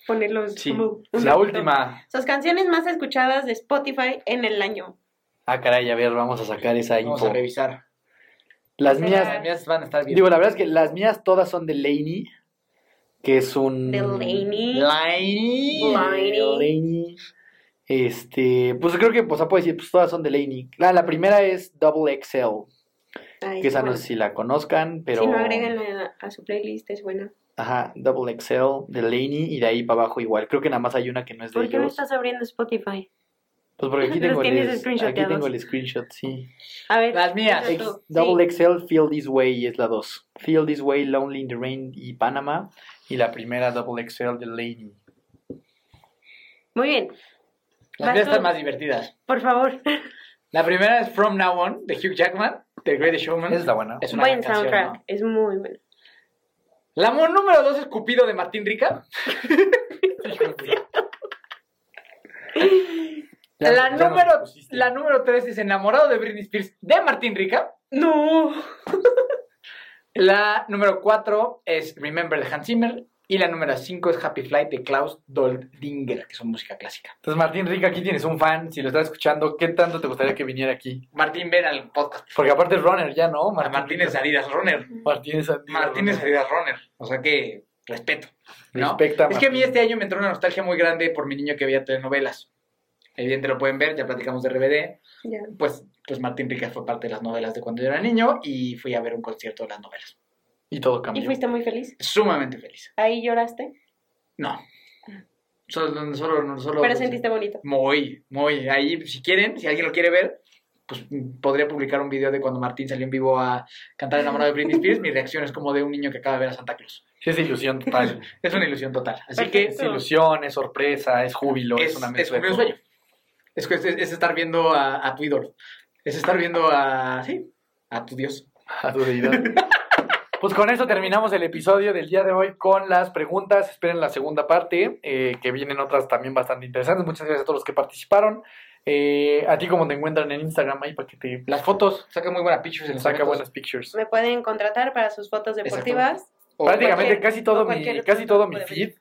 ponerlos Sí. como un La última. Sus canciones más escuchadas de Spotify en el año. Ah, caray, a ver, vamos a sacar esa Vamos info. a revisar. Las mías, Las mías van a estar bien. digo, la verdad es que las mías todas son de Laney, que es un... Delaney. Line. Line. Delaney. Este, pues creo que, pues, se puede decir, pues todas son de Laney. La, la primera es Double XL, Ay, que esa bueno. no sé si la conozcan, pero... Si no, agréguenla a su playlist, es buena. Ajá, Double XL de Laney y de ahí para abajo igual. Creo que nada más hay una que no es de ¿Por qué no ellos. estás abriendo Spotify? Pues porque aquí *laughs* tengo, el, aquí tengo el screenshot, sí. A ver. Las mías. Double Sí. XL, Feel This Way es la 2. Feel This Way, Lonely in the Rain y Panama. Y la primera, Double XL de Laney. Muy bien, Las mías están más divertidas. por favor. La primera es From Now On, de Hugh Jackman, The Greatest Showman. Es la buena. Es una Buen gran canción, soundtrack, ¿no? es muy bueno. La mo- número dos es Cupido de Martín Rica. *laughs* La, número, la número tres es Enamorado de Britney Spears de Martín Rica. No. La número cuatro es Remember de Hans Zimmer. Y la número cinco es Happy Flight de Klaus Doldinger, que son música clásica. Entonces, Martín Rica, aquí tienes un fan. Si lo estás escuchando, ¿qué tanto te gustaría que viniera aquí? Martín, ven al podcast. Porque aparte es runner ya, ¿no? A Martín es Adidas Runner. Martínez Martín es Adidas Runner. O sea que respeto. ¿no? Respecta Es que a mí Martín. este año me entró una nostalgia muy grande por mi niño que veía telenovelas. Evidente lo pueden ver, ya platicamos de RBD. Pues, pues Martín Rica fue parte de las novelas de cuando yo era niño y fui a ver un concierto de las novelas. Y todo cambió. ¿Y fuiste muy feliz? Sumamente feliz. ¿Ahí lloraste? No. Solo, solo, solo. Pero sentiste bonito. Muy, muy. Ahí, si quieren, si alguien lo quiere ver, pues podría publicar un video de cuando Martín salió en vivo a cantar enamorado de Britney Spears, mi reacción es como de un niño que acaba de ver a Santa Claus. Sí, es ilusión total. *laughs* Es una ilusión total. Así que es ilusión, es sorpresa, es júbilo, es, es, una es mezcla cumplir un sueño. Es, que es, es estar viendo a, a tu ídolo. Es estar viendo a, sí, a tu Dios. A tu deidad. *laughs* Pues con eso terminamos el episodio del día de hoy con las preguntas. Esperen la segunda parte, eh, que vienen otras también bastante interesantes. Muchas gracias a todos los que participaron. Eh, a ti, como te encuentran en Instagram ahí para que te Las fotos, saca muy buenas pictures en saca buenas pictures. Me pueden contratar para sus fotos deportivas. O- Prácticamente casi todo mi, casi todo mi feed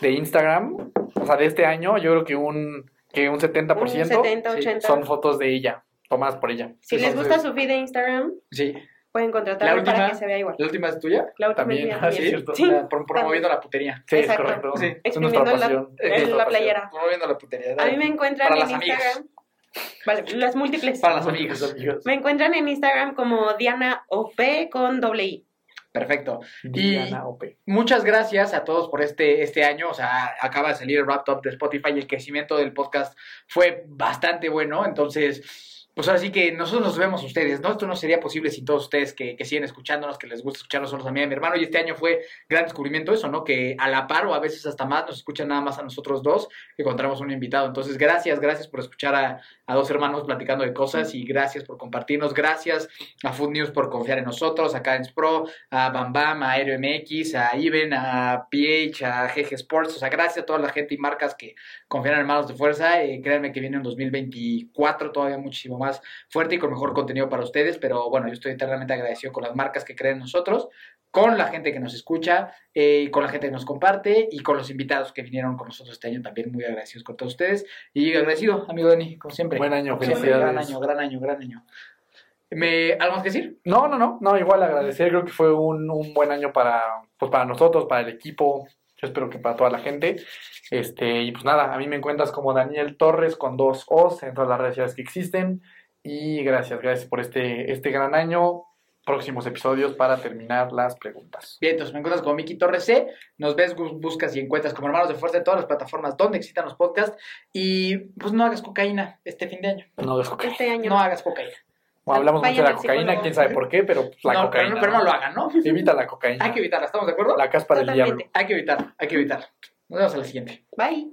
de Instagram, o sea, de este año, yo creo que un, que un 70% Un 70, sí, 80. son fotos de ella, tomadas por ella. si les gusta su feed de Instagram, Sí. Pueden La contratarme última, para que se vea igual. la última es tuya. La última También, es mía ah, sí, cierto. Sí, La- prom- promoviendo la putería. Sí, es Exacto. correcto. Sí. Es nuestra Exprimiendo la- pasión. en Es la playera. Promoviendo la putería. A mí me encuentran Para en las amigas. Instagram. Vale, las múltiples. Para las amigas. amigos. Me encuentran en Instagram como Diana OP con doble I. Perfecto. Diana Ope. Muchas gracias a todos por este, este año. O sea, acaba de salir el wrap up de Spotify y el crecimiento del podcast fue bastante bueno. Entonces, pues ahora sí que nosotros nos vemos a ustedes, ¿no? Esto no sería posible sin todos ustedes que, que siguen escuchándonos, que les gusta escucharnos a mí y a mi hermano. Y este año fue gran descubrimiento eso, ¿no? Que a la par o a veces hasta más nos escuchan nada más a nosotros dos que encontramos un invitado. Entonces, gracias, gracias por escuchar a, a dos hermanos platicando de cosas y gracias por compartirnos. Gracias a Food News por confiar en nosotros, a Cadence Pro, a Bam Bam, a Aero MX, a Iben, a PH, a GG Sports. O sea, gracias a toda la gente y marcas que confían en Hermanos de Fuerza. Eh, créanme que viene un 2024 todavía muchísimo más fuerte y con mejor contenido para ustedes. Pero bueno, yo estoy eternamente agradecido con las marcas que creen en nosotros, con la gente que nos escucha, eh, con la gente que nos comparte y con los invitados que vinieron con nosotros este año también. Muy agradecidos con todos ustedes. Y agradecido, amigo Dani, como siempre. Buen año, felicidades. Gran año, gran año, gran año. ¿Me, ¿Algo más que decir? No, no, no, no, igual agradecer, creo que fue un, un buen año para, pues, para nosotros, para el equipo, yo espero que para toda la gente. Este, y pues nada, a mí me encuentras como Daniel Torres con dos O's en todas las redes sociales que existen. Y gracias, gracias por este, este gran año. Próximos episodios para terminar las preguntas. Bien, entonces me encuentras como Miki Torres C. Nos ves, buscas y encuentras como hermanos de fuerza en todas las plataformas donde existan los podcasts. Y pues no hagas cocaína este fin de año. No, dejo que- Este año. No hagas cocaína. Bueno, hablamos mucho de la cocaína, quién sabe por qué, pero pues, la no, cocaína. Pero, pero no lo hagan, ¿no? Evita la cocaína. Hay que evitarla, ¿estamos de acuerdo? La caspa del diablo. Hay que evitar, hay que evitar. Nos vemos a la siguiente. Bye.